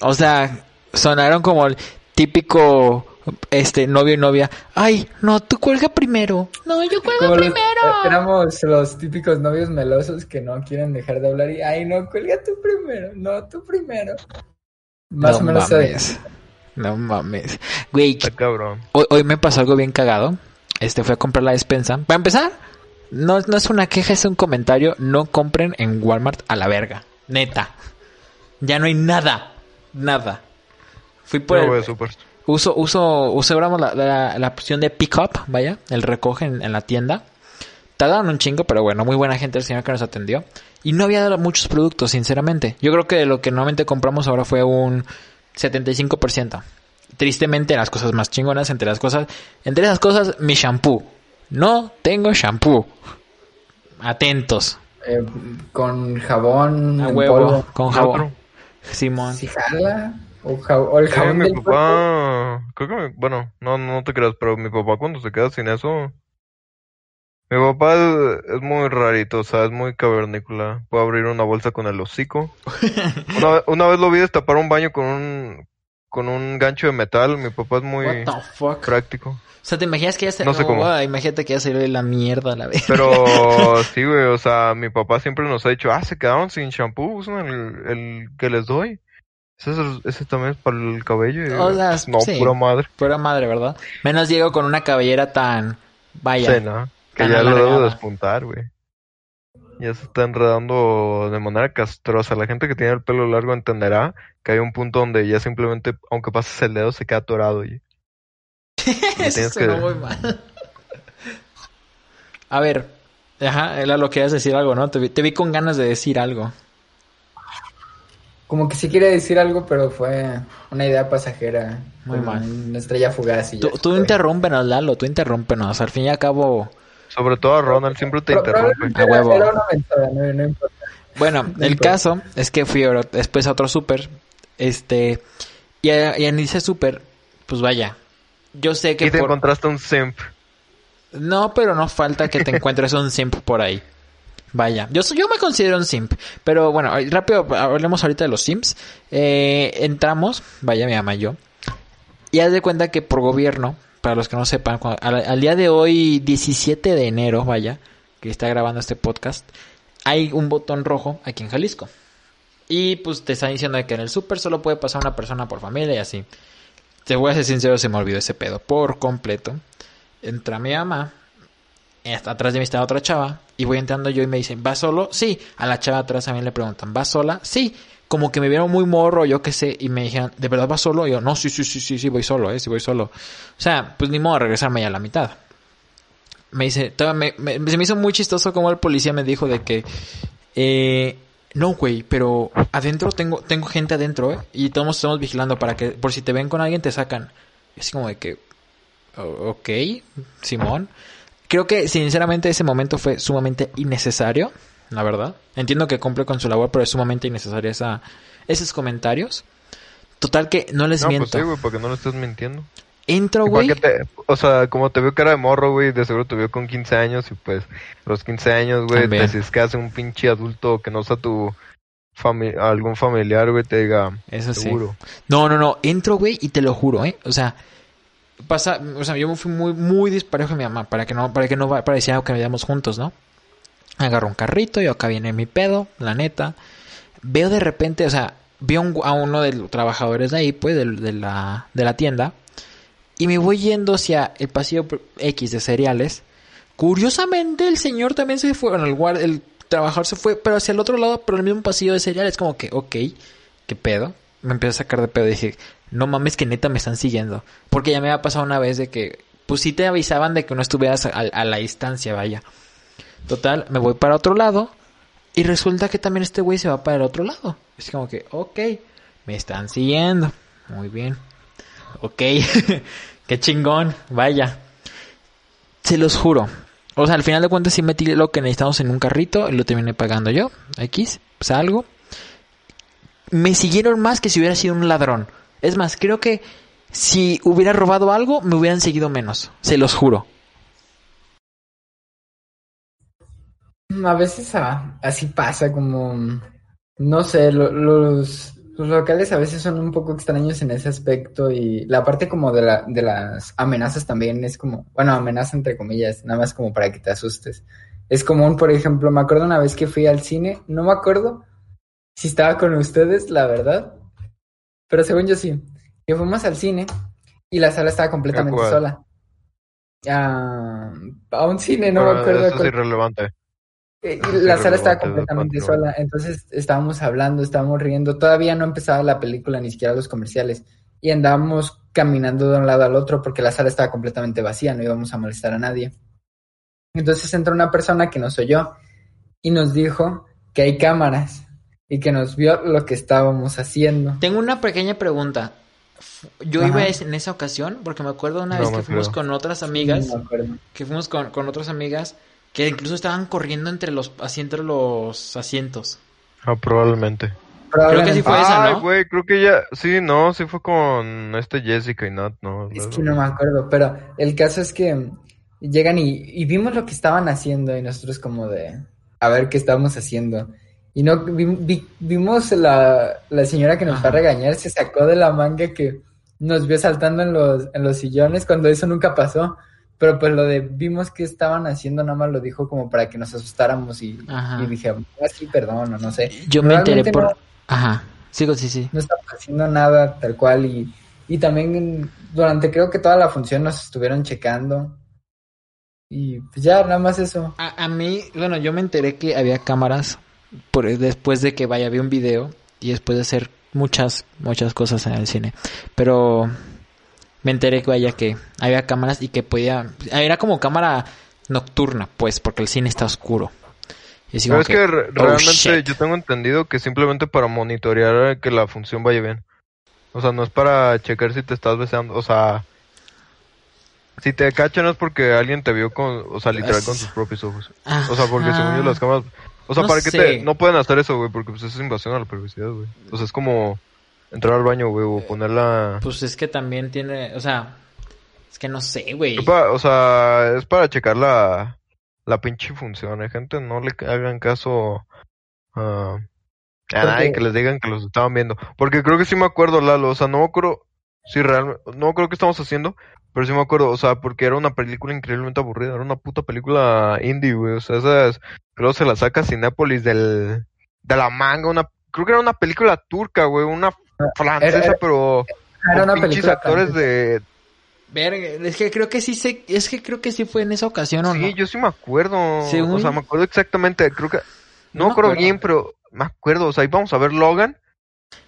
O sea, sonaron como el típico este novio y novia. Ay, no, tú cuelga primero. No, yo cuelgo Como los- primero. eh, éramos los típicos novios melosos que no quieren dejar de hablar y, ay, no, cuelga tú primero, no, tú primero. Más no o menos mames. No mames. Güey, Está cabrón. hoy, hoy me pasó algo bien cagado. Este fue a comprar la despensa. Para empezar, no, no es una queja, es un comentario. No compren en Walmart a la verga. Neta. Ya no hay nada. Nada. Fui por el, super. Uso, uso, usamos la, la, la opción de pick up, vaya, el recoge en, en la tienda. Tardaron un chingo, pero bueno, muy buena gente el señor que nos atendió. Y no había muchos productos, sinceramente. Yo creo que lo que normalmente compramos ahora fue un 75%. Tristemente, las cosas más chingonas, entre las cosas, entre esas cosas, mi shampoo. No tengo shampoo. Atentos. eh, con jabón, A huevo. polvo. Con jabón. Simón. Si jala, o, ja- o el Sí, jabón mi del cuerpo. papá, creo que, mi- bueno, no, no te creas, pero mi papá cuando se queda sin eso, mi papá es, es muy rarito, o sea, es muy cavernícola, puede abrir una bolsa con el hocico. *laughs* Una, una vez lo vi destapar un baño con un, con un gancho de metal, mi papá es muy What the fuck? práctico. O sea, ¿te imaginas que ya se... No sé cómo. imagínate que ya salió de la mierda la vez. Pero *laughs* sí, güey, o sea, mi papá siempre nos ha dicho, ah, se quedaron sin shampoo, usan el, el que les doy. Ese, es- ese también es para el cabello. y- O sea, no, sí. pura madre. Pura madre, ¿verdad? Menos Diego con una cabellera tan... Vaya. ¿no? Que Tan ya lo debo despuntar, güey. Ya se está enredando de manera castrosa. La gente que tiene el pelo largo entenderá que hay un punto donde ya simplemente, aunque pases el dedo, se queda atorado. Y... *laughs* Eso que- muy mal. A ver, ajá, era lo que ibas a decir algo, ¿no? Te vi, te vi con ganas de decir algo. Como que sí quería decir algo, pero fue una idea pasajera. Muy mal. Una estrella fugaz y Tú, tú interrúmpenos, Lalo, tú interrúmpenos. Al fin y al cabo, Sobre todo a Ronald, siempre te interrumpe. A huevo. Era una mentada, no, no importa. Bueno, No el importa. caso es que fui después a otro súper, este, y, a- y en ese súper, pues vaya, yo sé que Y te por- encontraste un simp. no, pero no falta que te encuentres un simp por ahí. Vaya, yo soy- yo me considero un simp, pero bueno, rápido hablemos ahorita de los simps. Eh, entramos, vaya mi mamá y yo, y haz de cuenta que por gobierno, para los que no sepan, cua- al, día de hoy, 17 de enero, vaya, que está grabando este podcast, hay un botón rojo aquí en Jalisco. Y pues te están diciendo que en el súper solo puede pasar una persona por familia y así. Te voy a ser sincero, se me olvidó ese pedo por completo. Entra mi mamá, atrás de mí está otra chava, y voy entrando yo y me dicen, ¿vas solo? Sí. A la chava atrás también le preguntan, ¿vas sola? Sí. Como que me vieron muy morro, yo qué sé, y me dijeron, ¿de verdad vas solo? Y yo, no, sí, sí, sí, sí, sí, voy solo, eh, sí voy solo. O sea, pues ni modo regresarme ya a la mitad. Me dice, me, me- se me hizo muy chistoso como el policía me dijo de que, eh, no, güey, pero adentro tengo, tengo gente adentro, eh, y todos estamos vigilando para que, por si te ven con alguien, te sacan. Así como de que, ok, Simón. Creo que sinceramente ese momento fue sumamente innecesario, la verdad. Entiendo que cumple con su labor, pero es sumamente innecesario esa, esos comentarios. Total que no les No, pues miento. sí, güey, porque no le estás mintiendo. Entro, güey. que o sea, como te veo cara de morro, güey, de seguro te vio con 15 años y pues los 15 años, güey, te ciscas un pinche adulto que no sea tu fami- algún familiar, güey, te diga, Eso sí. seguro. No, no, no. Entro, güey, y te lo juro, ¿eh? O sea, pasa, o sea, yo me fui muy, muy disparejo a mi mamá para que no, para que no parecía que vayamos juntos, ¿no? Agarro un carrito, yo acá viene mi pedo, la neta. Veo de repente, o sea, veo a uno de los trabajadores de ahí, pues, del- de, la, de la tienda. Y me voy yendo hacia el pasillo X de cereales. Curiosamente, el señor también se fue, bueno, el, guard- el trabajador se fue, pero hacia el otro lado, pero el mismo pasillo de cereales. Como que, ok, ¿qué pedo? Me empecé a sacar de pedo y dije, no mames que neta me están siguiendo. Porque ya me había pasado una vez de que, pues sí te avisaban de que no estuvieras a la distancia, vaya. Total, me voy para otro lado y resulta que también este güey se va para el otro lado. Es como que, ok, me están siguiendo. Muy bien. Ok, *laughs* qué chingón, vaya. Se los juro. O sea, al final de cuentas sí metí lo que necesitamos en un carrito y lo terminé pagando yo. X, salgo. Me siguieron más que si hubiera sido un ladrón. Es más, creo que si hubiera robado algo, me hubieran seguido menos. Se los juro. A veces ah, así pasa, como, no sé, lo- los, los locales a veces son un poco extraños en ese aspecto y la parte como de, la, de las amenazas también es como, bueno, amenaza entre comillas, nada más como para que te asustes. Es común, por ejemplo, me acuerdo una vez que fui al cine, no me acuerdo si estaba con ustedes, la verdad, pero según yo sí, que fuimos al cine y la sala estaba completamente sola. Ah, a un cine, no me Pero acuerdo. eso es irrelevante. Eh, Ah, y la sí, sala estaba completamente sola, entonces estábamos hablando, estábamos riendo, todavía no empezaba la película, ni siquiera los comerciales, y andábamos caminando de un lado al otro porque la sala estaba completamente vacía, no íbamos a molestar a nadie. Entonces entró una persona que nos oyó y nos dijo que hay cámaras y que nos vio lo que estábamos haciendo. Tengo una pequeña pregunta. Yo Ajá. iba en esa ocasión porque me acuerdo una No vez que fuimos con otras amigas, No me acuerdo. que fuimos con, con otras amigas que incluso estaban corriendo entre los así entre los asientos. Ah, probablemente. Creo que sí fue esa, Ay, ¿no? güey, creo que ya, sí, no, sí fue con este Jessica y Nat, no. Es que no me acuerdo, pero el caso es que llegan y, y vimos lo que estaban haciendo y nosotros como de a ver qué estábamos haciendo. Y no vi- vi- vimos la, la señora que nos Ajá. va a regañar, se sacó de la manga que nos vio saltando en los, en los sillones cuando eso nunca pasó. Pero pues lo de vimos que estaban haciendo, nada más lo dijo como para que nos asustáramos y, y dije, ah, sí, perdón, o no sé. Yo me enteré por no- Ajá. Sigo, sí, sí. no estamos haciendo nada tal cual y, y también durante creo que toda la función nos estuvieron checando Y pues ya, nada más eso. A, a mí, bueno, yo me enteré que había cámaras por, después de que vaya, vi un video y después de hacer muchas, muchas cosas en el cine. Pero me enteré que vaya que había cámaras y que podía... Era como cámara nocturna, pues, porque el cine está oscuro. Y Pero es que re- oh, realmente shit. yo tengo entendido que simplemente para monitorear que la función vaya bien. O sea, no es para checar si te estás besando. O sea, si te cachan es porque alguien te vio con, o sea, literal con Es- tus propios ojos. Ah, O sea, porque según yo las cámaras... O sea, No ¿para qué te...? No pueden hacer eso, güey, porque pues eso es invasión a la privacidad, güey. O sea, es como entrar al baño, güey, o ponerla... Pues es que también tiene, o sea, es que no sé, güey. O sea, es para checar la, la pinche función, ¿eh, gente? No le hagan caso a, a nadie que les digan que los estaban viendo. Porque creo que sí me acuerdo, Lalo. O sea, no acuerdo si realmente... No creo que estamos haciendo, pero sí me acuerdo. O sea, porque era una película increíblemente aburrida. Era una puta película indie, güey. O sea, esas... Creo que se la saca Cinépolis del... De la manga, una... Creo que era una película turca, güey. Una francesa, era- pero... Era una película actores de, Verga, es que creo que sí sé, es que creo que sí fue en esa ocasión o Sí, no. yo sí me acuerdo. Según- O sea, me acuerdo exactamente. Creo que. No No, me acuerdo acuerdo. bien, pero me acuerdo. O sea, íbamos a ver Logan.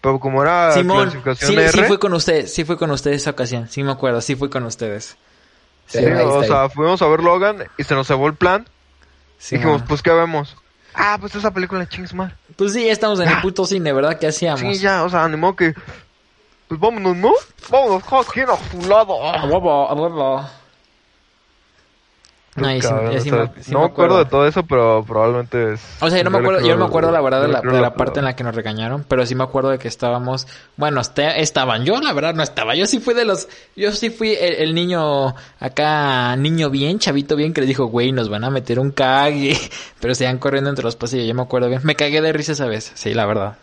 Pero como era Simón, clasificación sí, R. sí fue con ustedes, sí fue con ustedes esa ocasión, sí me acuerdo, sí fue con ustedes. sí, Sí, o sea, fuimos a ver Logan y se nos cebó el plan. Sí, Dijimos, man. pues, ¿qué vemos? Ah, pues esa película de Chings Man. Pues sí, ya estamos en el Ya. puto cine, ¿verdad? ¿Qué hacíamos? Sí, ya, o sea, animó que. Pues vámonos, ¿no? Vámonos, cada quien a su lado. A huevo, a huevo. No, y sí- Cabrón, y sí o sea, me- sí no me me acuerdo acuerdo. de todo eso, pero probablemente es. O sea, yo no me le acuerdo, yo no me acuerdo la verdad de le la, de parte en la que nos regañaron, pero sí me acuerdo de que estábamos, bueno, este- estaban, yo la verdad no estaba, yo sí fui de los, yo sí fui el, el niño acá, niño bien, chavito bien, que les dijo, güey, nos van a meter un cague, *laughs* pero se iban corriendo entre los pasillos, yo me acuerdo bien, me cagué de risa esa vez, sí, la verdad.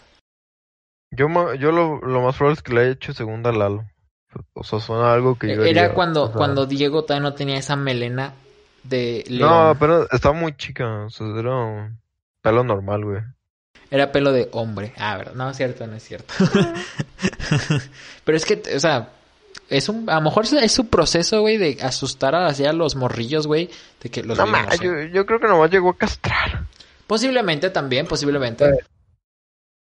Yo, yo lo, lo más probable es que le haya hecho segunda a Lalo. O sea, suena algo que yo Era haría, cuando, o sea. cuando Diego todavía no tenía esa melena de No, pero estaba muy chica. O sea, era un pelo normal, güey. era pelo de hombre, ah, verdad, no es cierto, no es cierto. *laughs* pero es que, o sea, es un, a lo mejor es su proceso, güey, de asustar a, así a los morrillos, güey, de que los No, ma, ¿eh? yo, yo creo que nomás llegó a castrar. Posiblemente también, posiblemente. O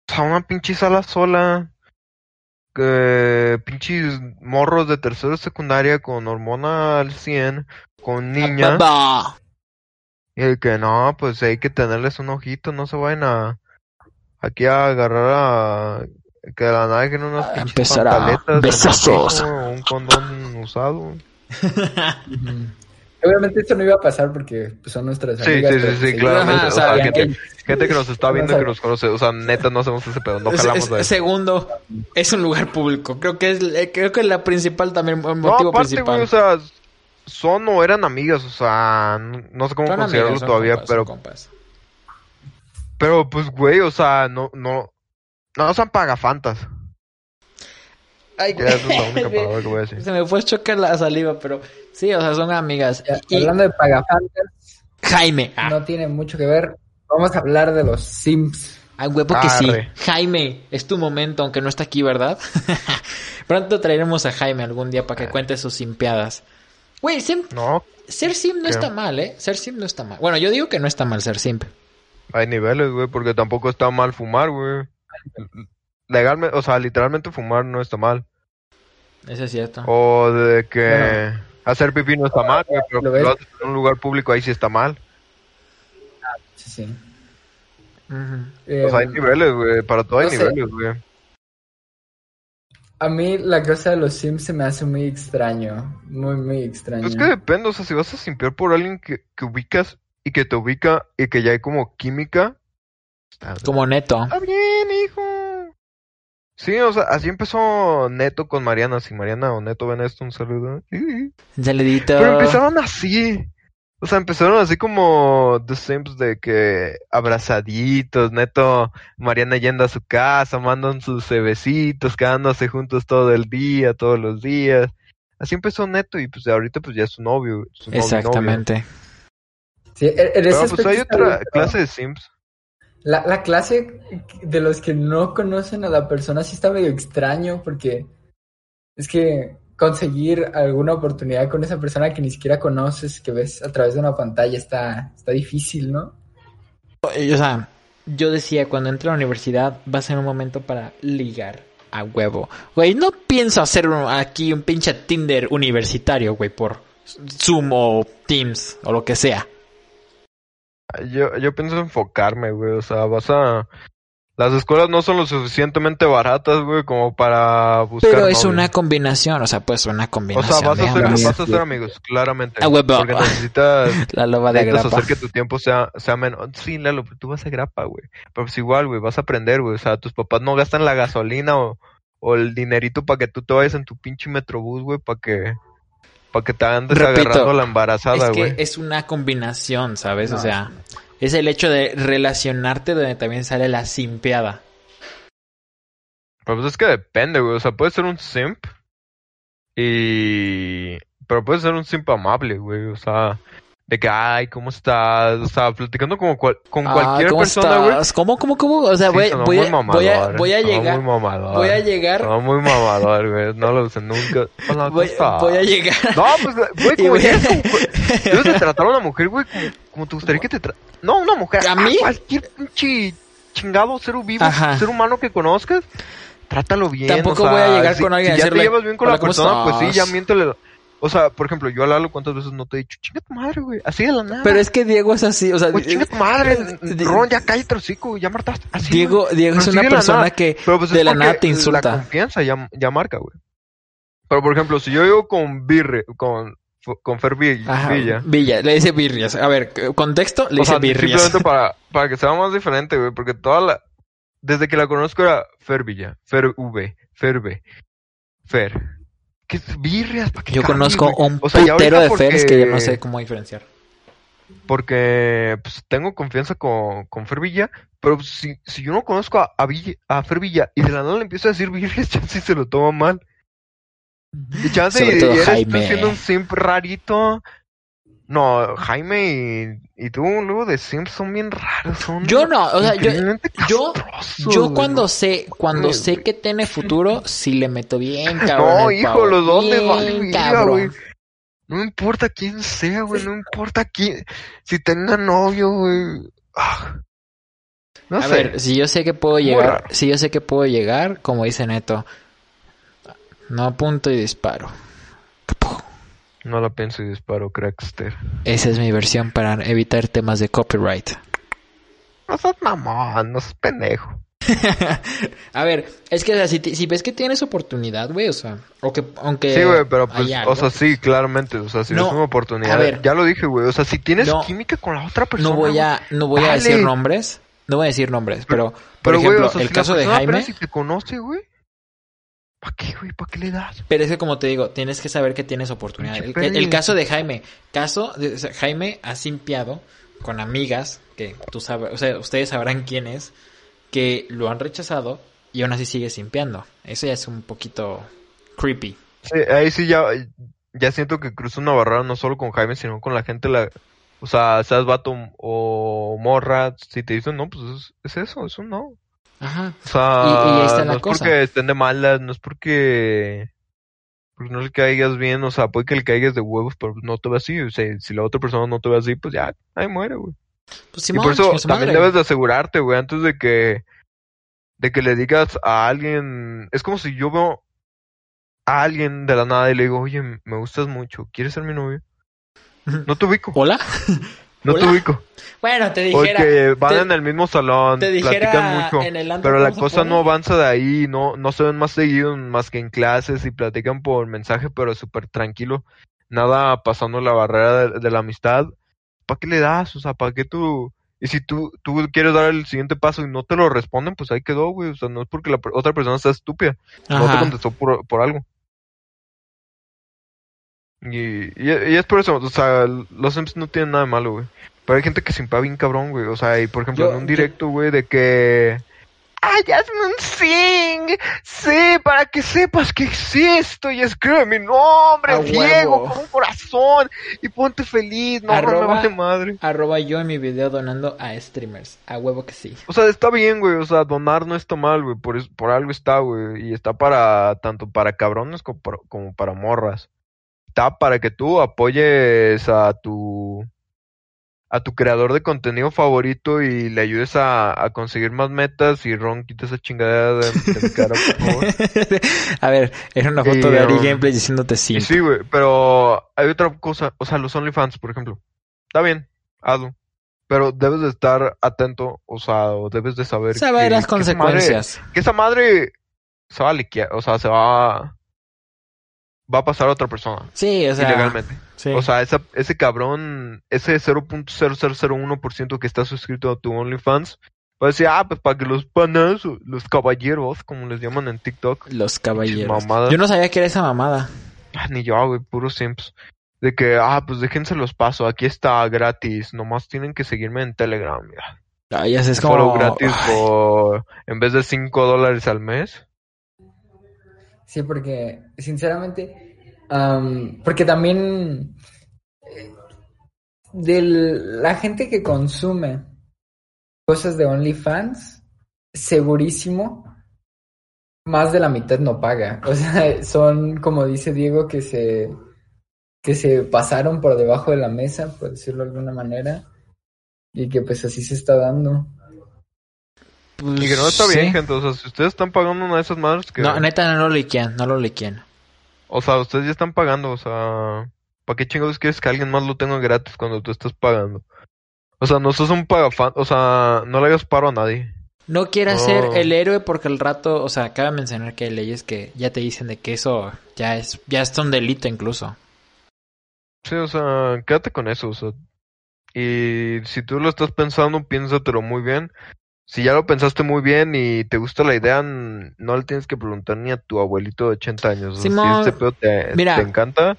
sea, una pinche sala sola. Que pinches morros de tercero secundaria con hormona al 100, con niñas. Ba- Y el que no, pues hay que tenerles un ojito, no se vayan a aquí a agarrar a que de la nada dejen unas empezar a pantaletas en el besazos. un condón usado. *laughs* Obviamente esto no iba a pasar porque pues, son nuestras Sí, amigas. sí, sí, sí, claramente. Ajá, o sea, gente, gente que nos está viendo y que nos conoce, o sea, neta no hacemos ese pedo, no Es- jalamos es- de eso. segundo, es un lugar público. Creo que es, eh, creo que es la principal también, el No, motivo aparte, principal. güey, o sea, son o eran amigas, o sea, no, no sé cómo Son considerarlo amigas, todavía, compas, pero, compas. pero pues, güey, o sea, no, no, no son pagafantas. Ay, Ya esa es la única *laughs* palabra que voy a decir. Se me fue a chocar la saliva, pero sí, o sea, son amigas. Y Hablando de pagafantas, Jaime, ah, no tiene mucho que ver. Vamos a hablar de los Sims. Ay, huevo que sí. Jaime, es tu momento, aunque no está aquí, ¿verdad? *laughs* Pronto traeremos a Jaime algún día para que cuente sus simpiadas. Güey, No, ser sim no ¿Qué? está mal, ¿eh? Ser sim no está mal. Bueno, yo digo que no está mal ser simp. hay niveles, güey, porque tampoco está mal fumar, güey. Legalmente, o sea, literalmente fumar no está mal. Eso es cierto. O de que Bueno. hacer pipí no está mal, güey, pero ¿Lo haces en un lugar público ahí sí está mal. Sí, sí. Eh, O sea, hay niveles, güey, para todo hay no niveles, güey. A mí la cosa de los Sims se me hace muy extraño. Muy, muy extraño. Es que depende, o sea, si vas a simpiar por alguien que, que ubicas y que te ubica y que ya hay como química. Está, Como neto. está bien, hijo. Sí, o sea, así empezó Neto con Mariana. Si Mariana o Neto ven esto, un saludo. Un saludito. Pero empezaron así. O sea, empezaron así como The Sims de que abrazaditos, neto, Mariana yendo a su casa, mandan sus besitos, quedándose juntos todo el día, todos los días. Así empezó Neto y pues ahorita pues ya es su novio. su novio. Exactamente. Sí, en- en ese Pero pues aspecto hay otra clase de Sims. La, la clase de los que no conocen a la persona sí está medio extraño porque es que conseguir alguna oportunidad con esa persona que ni siquiera conoces, que ves a través de una pantalla, está, está difícil, ¿no? O sea, yo decía, cuando entre a la universidad va a ser un momento para ligar a huevo. Güey, no pienso hacer un- aquí un pinche Tinder universitario, güey, por Zoom o Teams o lo que sea. Yo, yo pienso enfocarme, güey. O sea, vas a. Las escuelas no son lo suficientemente baratas, güey, como para buscar. Pero es una combinación, o sea, pues una O combinación. sea, vas a, de ambas. vas a hacer amigos, claramente. Ah, güey, Porque necesitas, *laughs* La loba de necesitas agrapa. hacer que tu tiempo sea, sea menos. Sí, Lalo, pero tú vas a grapa, güey. Pero pues igual, güey, vas a aprender, güey. O sea, tus papás no gastan la gasolina o, o el dinerito para que tú te vayas en tu pinche metrobús, güey, para que. Para que te andes Repito, agarrando a la embarazada, Es que güey. es una combinación, ¿sabes? o sea, es el hecho de relacionarte donde también sale la simpeada. Pero pues es que depende, güey. O sea, puede ser un simp. Y. Pero puede ser un simp amable, güey. O sea, de que, ay, ¿cómo estás? O sea, platicando como cual- con Ah, cualquier ¿cómo persona, güey. ¿Cómo, cómo, cómo? O sea, Sí, voy, voy, a, voy, a, mamador, voy a llegar. Muy mamador. Voy a llegar. Sonó muy mamador, güey. No lo sé nunca. Hola, ¿cómo Voy, voy a llegar. No, pues, güey, *laughs* como voy a- ya es como- Debes de tratar a una mujer, güey, como, como te gustaría que te tra... No, una mujer. ¿A mí? Cualquier pinche chingado ser vivo, Ajá. ser humano que conozcas, trátalo bien. Tampoco o sea, voy a llegar si- con alguien si a ya te decirle, llevas bien con "Hola, la ¿cómo persona, pues sí, ya estás?" miéntele. O sea, por ejemplo, yo a Lalo, ¿cuántas veces no te he dicho, chinga tu madre, güey? Así de la nada. Pero es que Diego es así, o sea, Güey, chinga tu madre, Di- Ron, ya cállate el hocico, ya martaste. Así, Diego, güey. Diego es una la persona nada. que Pero pues de la nada te La insulta. confianza ya, ya marca, güey. Pero por ejemplo, si yo llego con Birre, con, con Fer Ajá, Villa. Villa, le dice birrias. A ver, contexto, le O dice sea, birrias. simplemente *laughs* para, para que sea más diferente, güey, porque toda la... Desde que la conozco era Fer Villa, Fer V, Fer B, Fer. ¿Qué es birrias? ¿Para qué Yo conozco güey? un O sea, putero de ahorita Fers que yo no porque- sé cómo diferenciar. Porque pues, tengo confianza con, con Fer Villa, pero si, si yo no conozco a, a, Villa- a Fer Villa y de la nada le empiezo a decir birrias, *laughs* sí se lo toma mal. Y chance y, y eres tú siendo un simp rarito. No, Jaime y, y tú luego de simp son bien raros, son Yo no, o sea, yo- yo- güey. cuando sé, cuando sé que tiene futuro, sí le meto bien, cabrón. No, hijo, pavo. los dos les Bien, vale güey. No importa quién sea, güey, no importa quién, si tenga novio, güey. Ah. No A sé. ver, si yo sé que puedo llegar, si yo sé que puedo llegar, como dice Neto, no apunto y disparo. Capu. No la pienso y disparo, crackster. Esa es mi versión para evitar temas de copyright. No seas mamón, no seas pendejo. *laughs* A ver, es que o sea, si, ves que tienes oportunidad, güey, o sea, o que aunque Sí, güey, pero pues, algo, o sea, sí, claramente, o sea, si No, es una oportunidad, a ver. ya lo dije, güey, o sea, si tienes No. química con la otra persona, no voy a no voy a decir nombres, no voy a decir nombres, pero por pero, güey, ejemplo, o sea, el si caso de Jaime, si te conoce, güey, ¿para qué, güey? ¿Para qué le das? Pero es que como te digo, tienes que saber que tienes oportunidad. El, caso de Jaime, caso de o sea, Jaime ha simpiado con amigas que tú sabes, o sea, ustedes sabrán quién es, que lo han rechazado y aún así sigue simpiando. Eso ya es un poquito creepy. Sí, ahí sí ya, ya siento que cruzo una barrera no solo con Jaime, sino con la gente, la, o sea, seas vato o morra, si te dicen no, pues es, es eso, eso no. Ajá. O sea, Y- y ahí está la no es porque estén de malas, no es porque, porque no le caigas bien, o sea, puede que le caigas de huevos, pero no te ve así, o sea, si la otra persona no te ve así, pues ya, ahí muere, güey. Pues y Simón, por eso también madre. debes de asegurarte, güey, antes de que, de que le digas a alguien, es como si yo veo a alguien de la nada y le digo, oye, me gustas mucho, ¿quieres ser mi novio? No te ubico, ¿Hola? *laughs* no te ¿Hola? ubico. Bueno, te dijera. Porque van te- en el mismo salón, te dijera platican mucho. en el Pero que la cosa no avanza de ahí, no, no se ven más seguido más que en clases y platican por mensaje, pero súper tranquilo. Nada pasando la barrera de, de la amistad. ¿Para qué le das? O sea, ¿para qué tú...? Y si tú, tú quieres dar el siguiente paso y no te lo responden, pues ahí quedó, güey. O sea, no es porque la otra persona sea estúpida. No te contestó por, por algo. Y, y, y es por eso, o sea, los Sims no tienen nada de malo, güey. Pero hay gente que simpea bien cabrón, güey. O sea, y por ejemplo, Yo- en un yo- directo, güey, de que ¡Ay, hazme un sing! Sí, para que sepas que existo y escribe mi nombre, A Diego, con un corazón y ponte feliz. No, no me Arroba- vale madre. Arroba yo en mi video donando a streamers. A huevo que sí. O sea, está bien, güey. O sea, donar no está mal, güey. Por, por algo está, güey. Y está para tanto para cabrones como para, como para morras. Está para que tú apoyes a tu a tu creador de contenido favorito y le ayudes a, a conseguir más metas y Ron quita esa chingadera de, de mi cara, por favor. *laughs* a ver, era una foto Y, de Ari um, Gameplay diciéndote sí. Sí, güey, pero hay otra cosa, o sea, los OnlyFans, por ejemplo. Está bien, hazlo. Pero debes de estar atento, o sea, o debes de saber Saber que- las que esa madre- consecuencias. que esa madre se va a liquear, o sea, se va va a pasar a otra persona Sí, o sea. ilegalmente. sí. O sea, esa, ese cabrón, ese 0.0001% que está suscrito a tu OnlyFans, va a decir, ah, pues para que los panas, los caballeros, como les llaman en TikTok, los caballeros. Yo no sabía que era esa mamada. Ah, Ni yo, güey, puros simps. De que, ah, pues déjense los paso, aquí está gratis, nomás tienen que seguirme en Telegram, mira. Ay, ya sé, es Follow como. gratis por, en vez de 5 dólares al mes. Sí, porque sinceramente, am, porque también eh, de la gente que consume cosas de OnlyFans, segurísimo, más de la mitad no paga. O sea, *laughs* son, como dice Diego, que se, que se pasaron por debajo de la mesa, por decirlo de alguna manera, y que pues así se está dando. Pues, Y que no está bien, sí. gente. O sea, si ustedes están pagando una de esas madres que... No, neta, no lo liquean, no lo liquean. O sea, ustedes ya están pagando, o sea... ¿Para qué chingados quieres que alguien más lo tenga gratis cuando tú estás pagando? O sea, no sos un pagafan, o sea, no le hagas paro a nadie. No quieras No. ser el héroe porque al rato, o sea, cabe mencionar que hay leyes que ya te dicen de que eso ya es, ya es un delito incluso. Sí, o sea, quédate con eso, o sea. Y si tú lo estás pensando, piénsatelo muy bien. Si ya lo pensaste muy bien y te gusta la idea, no le tienes que preguntar ni a tu abuelito de 80 años. O sea, Simón, si este pedo te, mira. te encanta,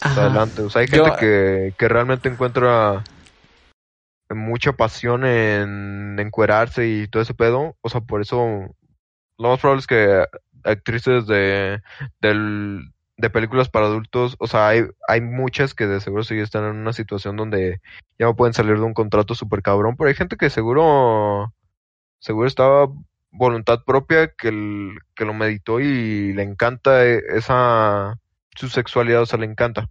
Ajá. adelante. O sea, hay Yo- gente que, que realmente encuentra mucha pasión en encuerarse y todo ese pedo. O sea, por eso lo más probable es que actrices de, del, de películas para adultos, o sea, hay, hay muchas que de seguro sí están en una situación donde ya no pueden salir de un contrato súper cabrón, pero hay gente que seguro, seguro estaba voluntad propia que, el- que lo meditó y le encanta e- esa, su sexualidad, o sea, le encanta.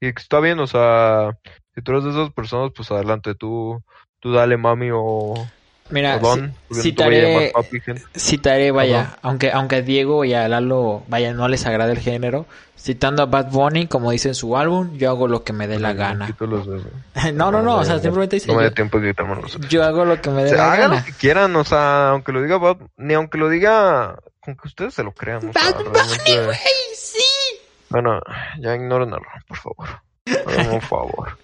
Y está bien, o sea, si tú eres de esas personas, pues adelante, tú, tú dale mami o, Mira, o citaré, citaré, vaya, Ajá. aunque, aunque a Diego y a Lalo, vaya, no les agrada el género, citando a Bad Bunny, como dice en su álbum, yo hago lo que me dé la gana. los *laughs* no, no, no, o sea, simplemente dice, No me da tiempo de quitármelo. yo hago lo que me O dé sea, la hagan gana. lo que quieran, o sea, aunque lo diga Bad, ni aunque lo diga, con que ustedes se lo crean, o sea, Bad Bunny, güey, sí. Bueno, ya Ron, por favor. Un *laughs* favor.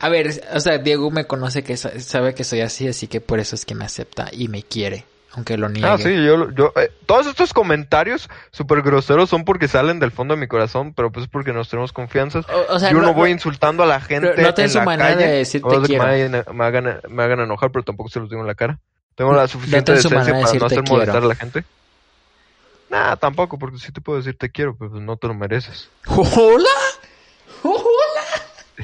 A ver, o sea, Diego me conoce que sa- sabe que soy así, así que por eso es que me acepta y me quiere, aunque lo niegue. Ah, sí, yo, yo, eh, todos estos comentarios súper groseros son porque salen del fondo de mi corazón, pero pues es porque nos tenemos confianza. O, o sea, yo no, no- voy no- insultando a la gente no en la manera calle. de decir No te quiero. me, me, hagan, me hagan enojar, pero tampoco se los digo en la cara. Tengo la suficiente decencia de para decir no hacer molestar quiero. a la gente. Nah, tampoco, porque sí te puedo decir te quiero, pero pues no te lo mereces. *laughs* ¿Hola?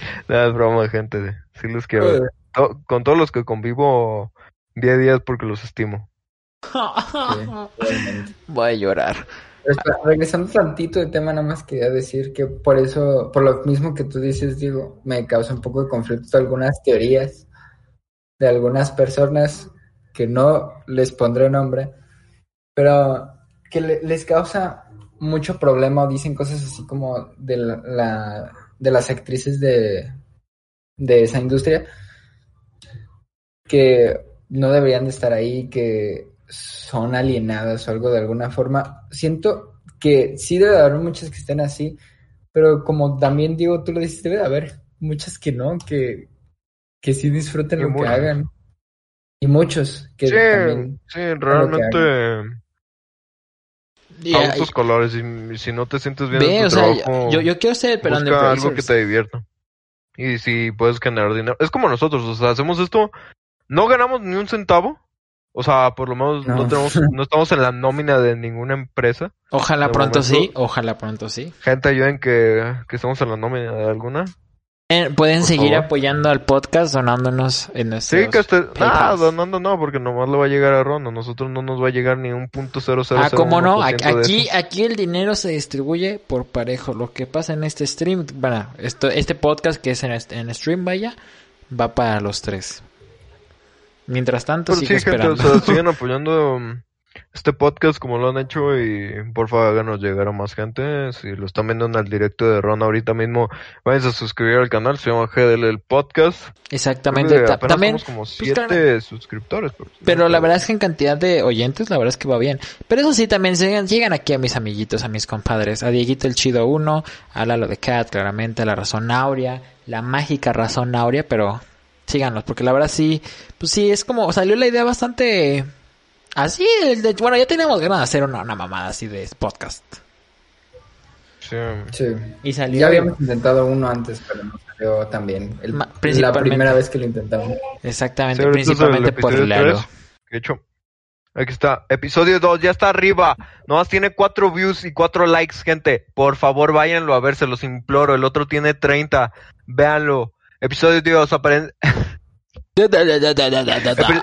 *laughs* Nada, es broma, gente. Sí los quiero. Eh. To- con todos los que convivo día a día es porque los estimo. *laughs* Voy a llorar. Pero regresando tantito de tema, nada más quería decir que por eso, por lo mismo que tú dices, digo, me causa un poco de conflicto algunas teorías de algunas personas que no les pondré nombre, pero que le- les causa mucho problema o dicen cosas así como de la, la- de las actrices de, de esa industria que no deberían de estar ahí, que son alienadas o algo de alguna forma. Siento que sí debe de haber muchas que estén así, pero como también digo, tú lo dices, debe de haber muchas que no, que, que sí disfruten Y lo que hagan. Y muchos que Sí, también... sí, realmente Y- a gustos colores. Y si no te sientes bien Ve, en o tu sea, trabajo, yo, yo quiero ser el pelón de busca algo que te divierta. Y si puedes generar dinero. Es como nosotros, o sea, hacemos esto, no ganamos ni un centavo. O sea, por lo menos no, No. tenemos, no estamos en la nómina de ninguna empresa. Ojalá De pronto momento- sí, ojalá pronto sí. Gente, ayuden que, que estamos en la nómina de alguna. Eh, pueden Por seguir favor. apoyando al podcast donándonos en nuestros Sí, que este... Ah, donando no, porque nomás le va a llegar a Ron. A nosotros no nos va a llegar ni un punto cero cero Ah, cómo no, aquí, aquí, el dinero se distribuye por parejo. Lo que pasa en este stream, bueno, esto, este podcast que es en, este- en stream, vaya, va para los tres. Mientras tanto, Pero sigo sí, gente, esperando. o sea, siguen *laughs* apoyando um, este podcast como lo han hecho y por favor háganos llegar a más gente. Si lo están viendo en el directo de Ron ahorita mismo, váyanse a suscribir al canal, se llama GDL el podcast. Exactamente. Ta- También, como pues, siete claro. suscriptores. Pero, Pero la verdad es que en cantidad de oyentes, la verdad es que va bien. Pero eso sí, también llegan, llegan aquí a mis amiguitos, a mis compadres. A Dieguito el Chido 1, a Lalo de Cat, claramente, a la Razón Aurea, la mágica Razón Aurea, pero síganlos, porque la verdad sí, pues sí, es como, salió la idea bastante así, de- de- bueno, ya teníamos ganas de hacer una, una mamada así de podcast. Sí. Sí. Y salió... Ya habíamos intentado uno antes, pero no salió tan bien. El- la primera vez que lo intentamos. Exactamente, Sí, el principalmente por episodio Lalo. tres. De hecho, aquí está. Episodio 2, ya está arriba. Nomás tiene 4 views y 4 likes, gente. Por favor, váyanlo a ver, se los imploro. El otro tiene 30. Véanlo. Episodio 2, aparen- epi-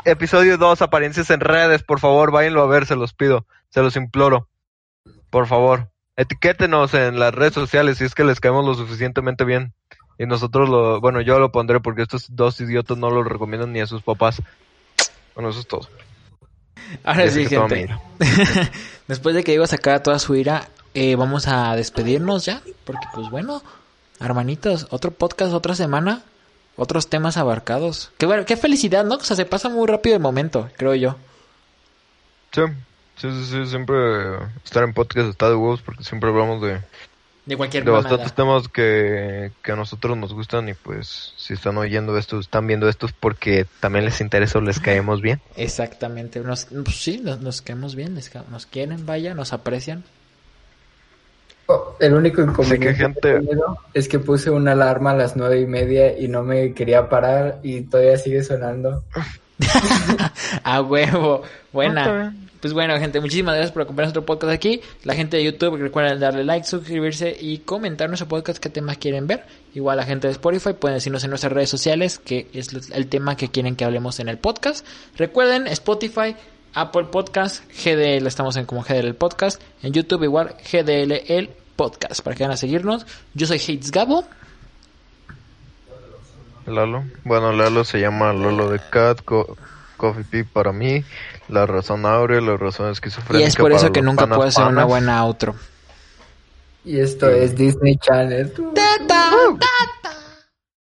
episodio 2, apariencias en redes. Por favor, váyanlo a ver, se los pido. Se los imploro. Por favor. Etiquétenos en las redes sociales si es que les caemos lo suficientemente bien. Y nosotros lo, bueno, yo lo pondré porque estos dos idiotas no lo recomiendan ni a sus papás. Bueno, eso es todo. Ahora sí, gente. *laughs* Después de que Diego sacara toda su ira, eh, vamos a despedirnos ya. Porque, pues bueno, hermanitos, otro podcast, otra semana, otros temas abarcados. Qué, bueno, qué felicidad, ¿no? O sea, se pasa muy rápido el momento, creo yo. Sí, sí, sí, sí, siempre estar en podcast está de huevos porque siempre hablamos de, De cualquier de bastantes temas que, que a nosotros nos gustan y pues si están oyendo esto, están viendo esto es porque también les interesa o les caemos bien. *laughs* Exactamente. Nos, pues sí, nos, nos caemos bien, les ca- nos quieren, vaya, nos aprecian. El único inconveniente que, gente- he tenido es que puse una alarma a las nueve y media y no me quería parar y todavía sigue sonando. *laughs* A huevo. Buena. Pues bueno, gente, muchísimas gracias por acompañarnos otro podcast aquí. La gente de YouTube, recuerden darle like, suscribirse y comentar nuestro podcast qué temas quieren ver. Igual la gente de Spotify pueden decirnos en nuestras redes sociales qué es el tema que quieren que hablemos en el podcast. Recuerden, Spotify, Apple Podcast, GDL, estamos en como GDL el podcast. En YouTube igual, GDL el podcast, para que vayan a seguirnos. Yo soy Hates Gabo. Lalo. Bueno, Lalo se llama Lolo de Cat, Co- Coffee Pea para mí, la razón áurea, la razón esquizofrénica. Y es por eso que nunca puedo hacer una buena outro. Y esto es Disney Channel. Ta,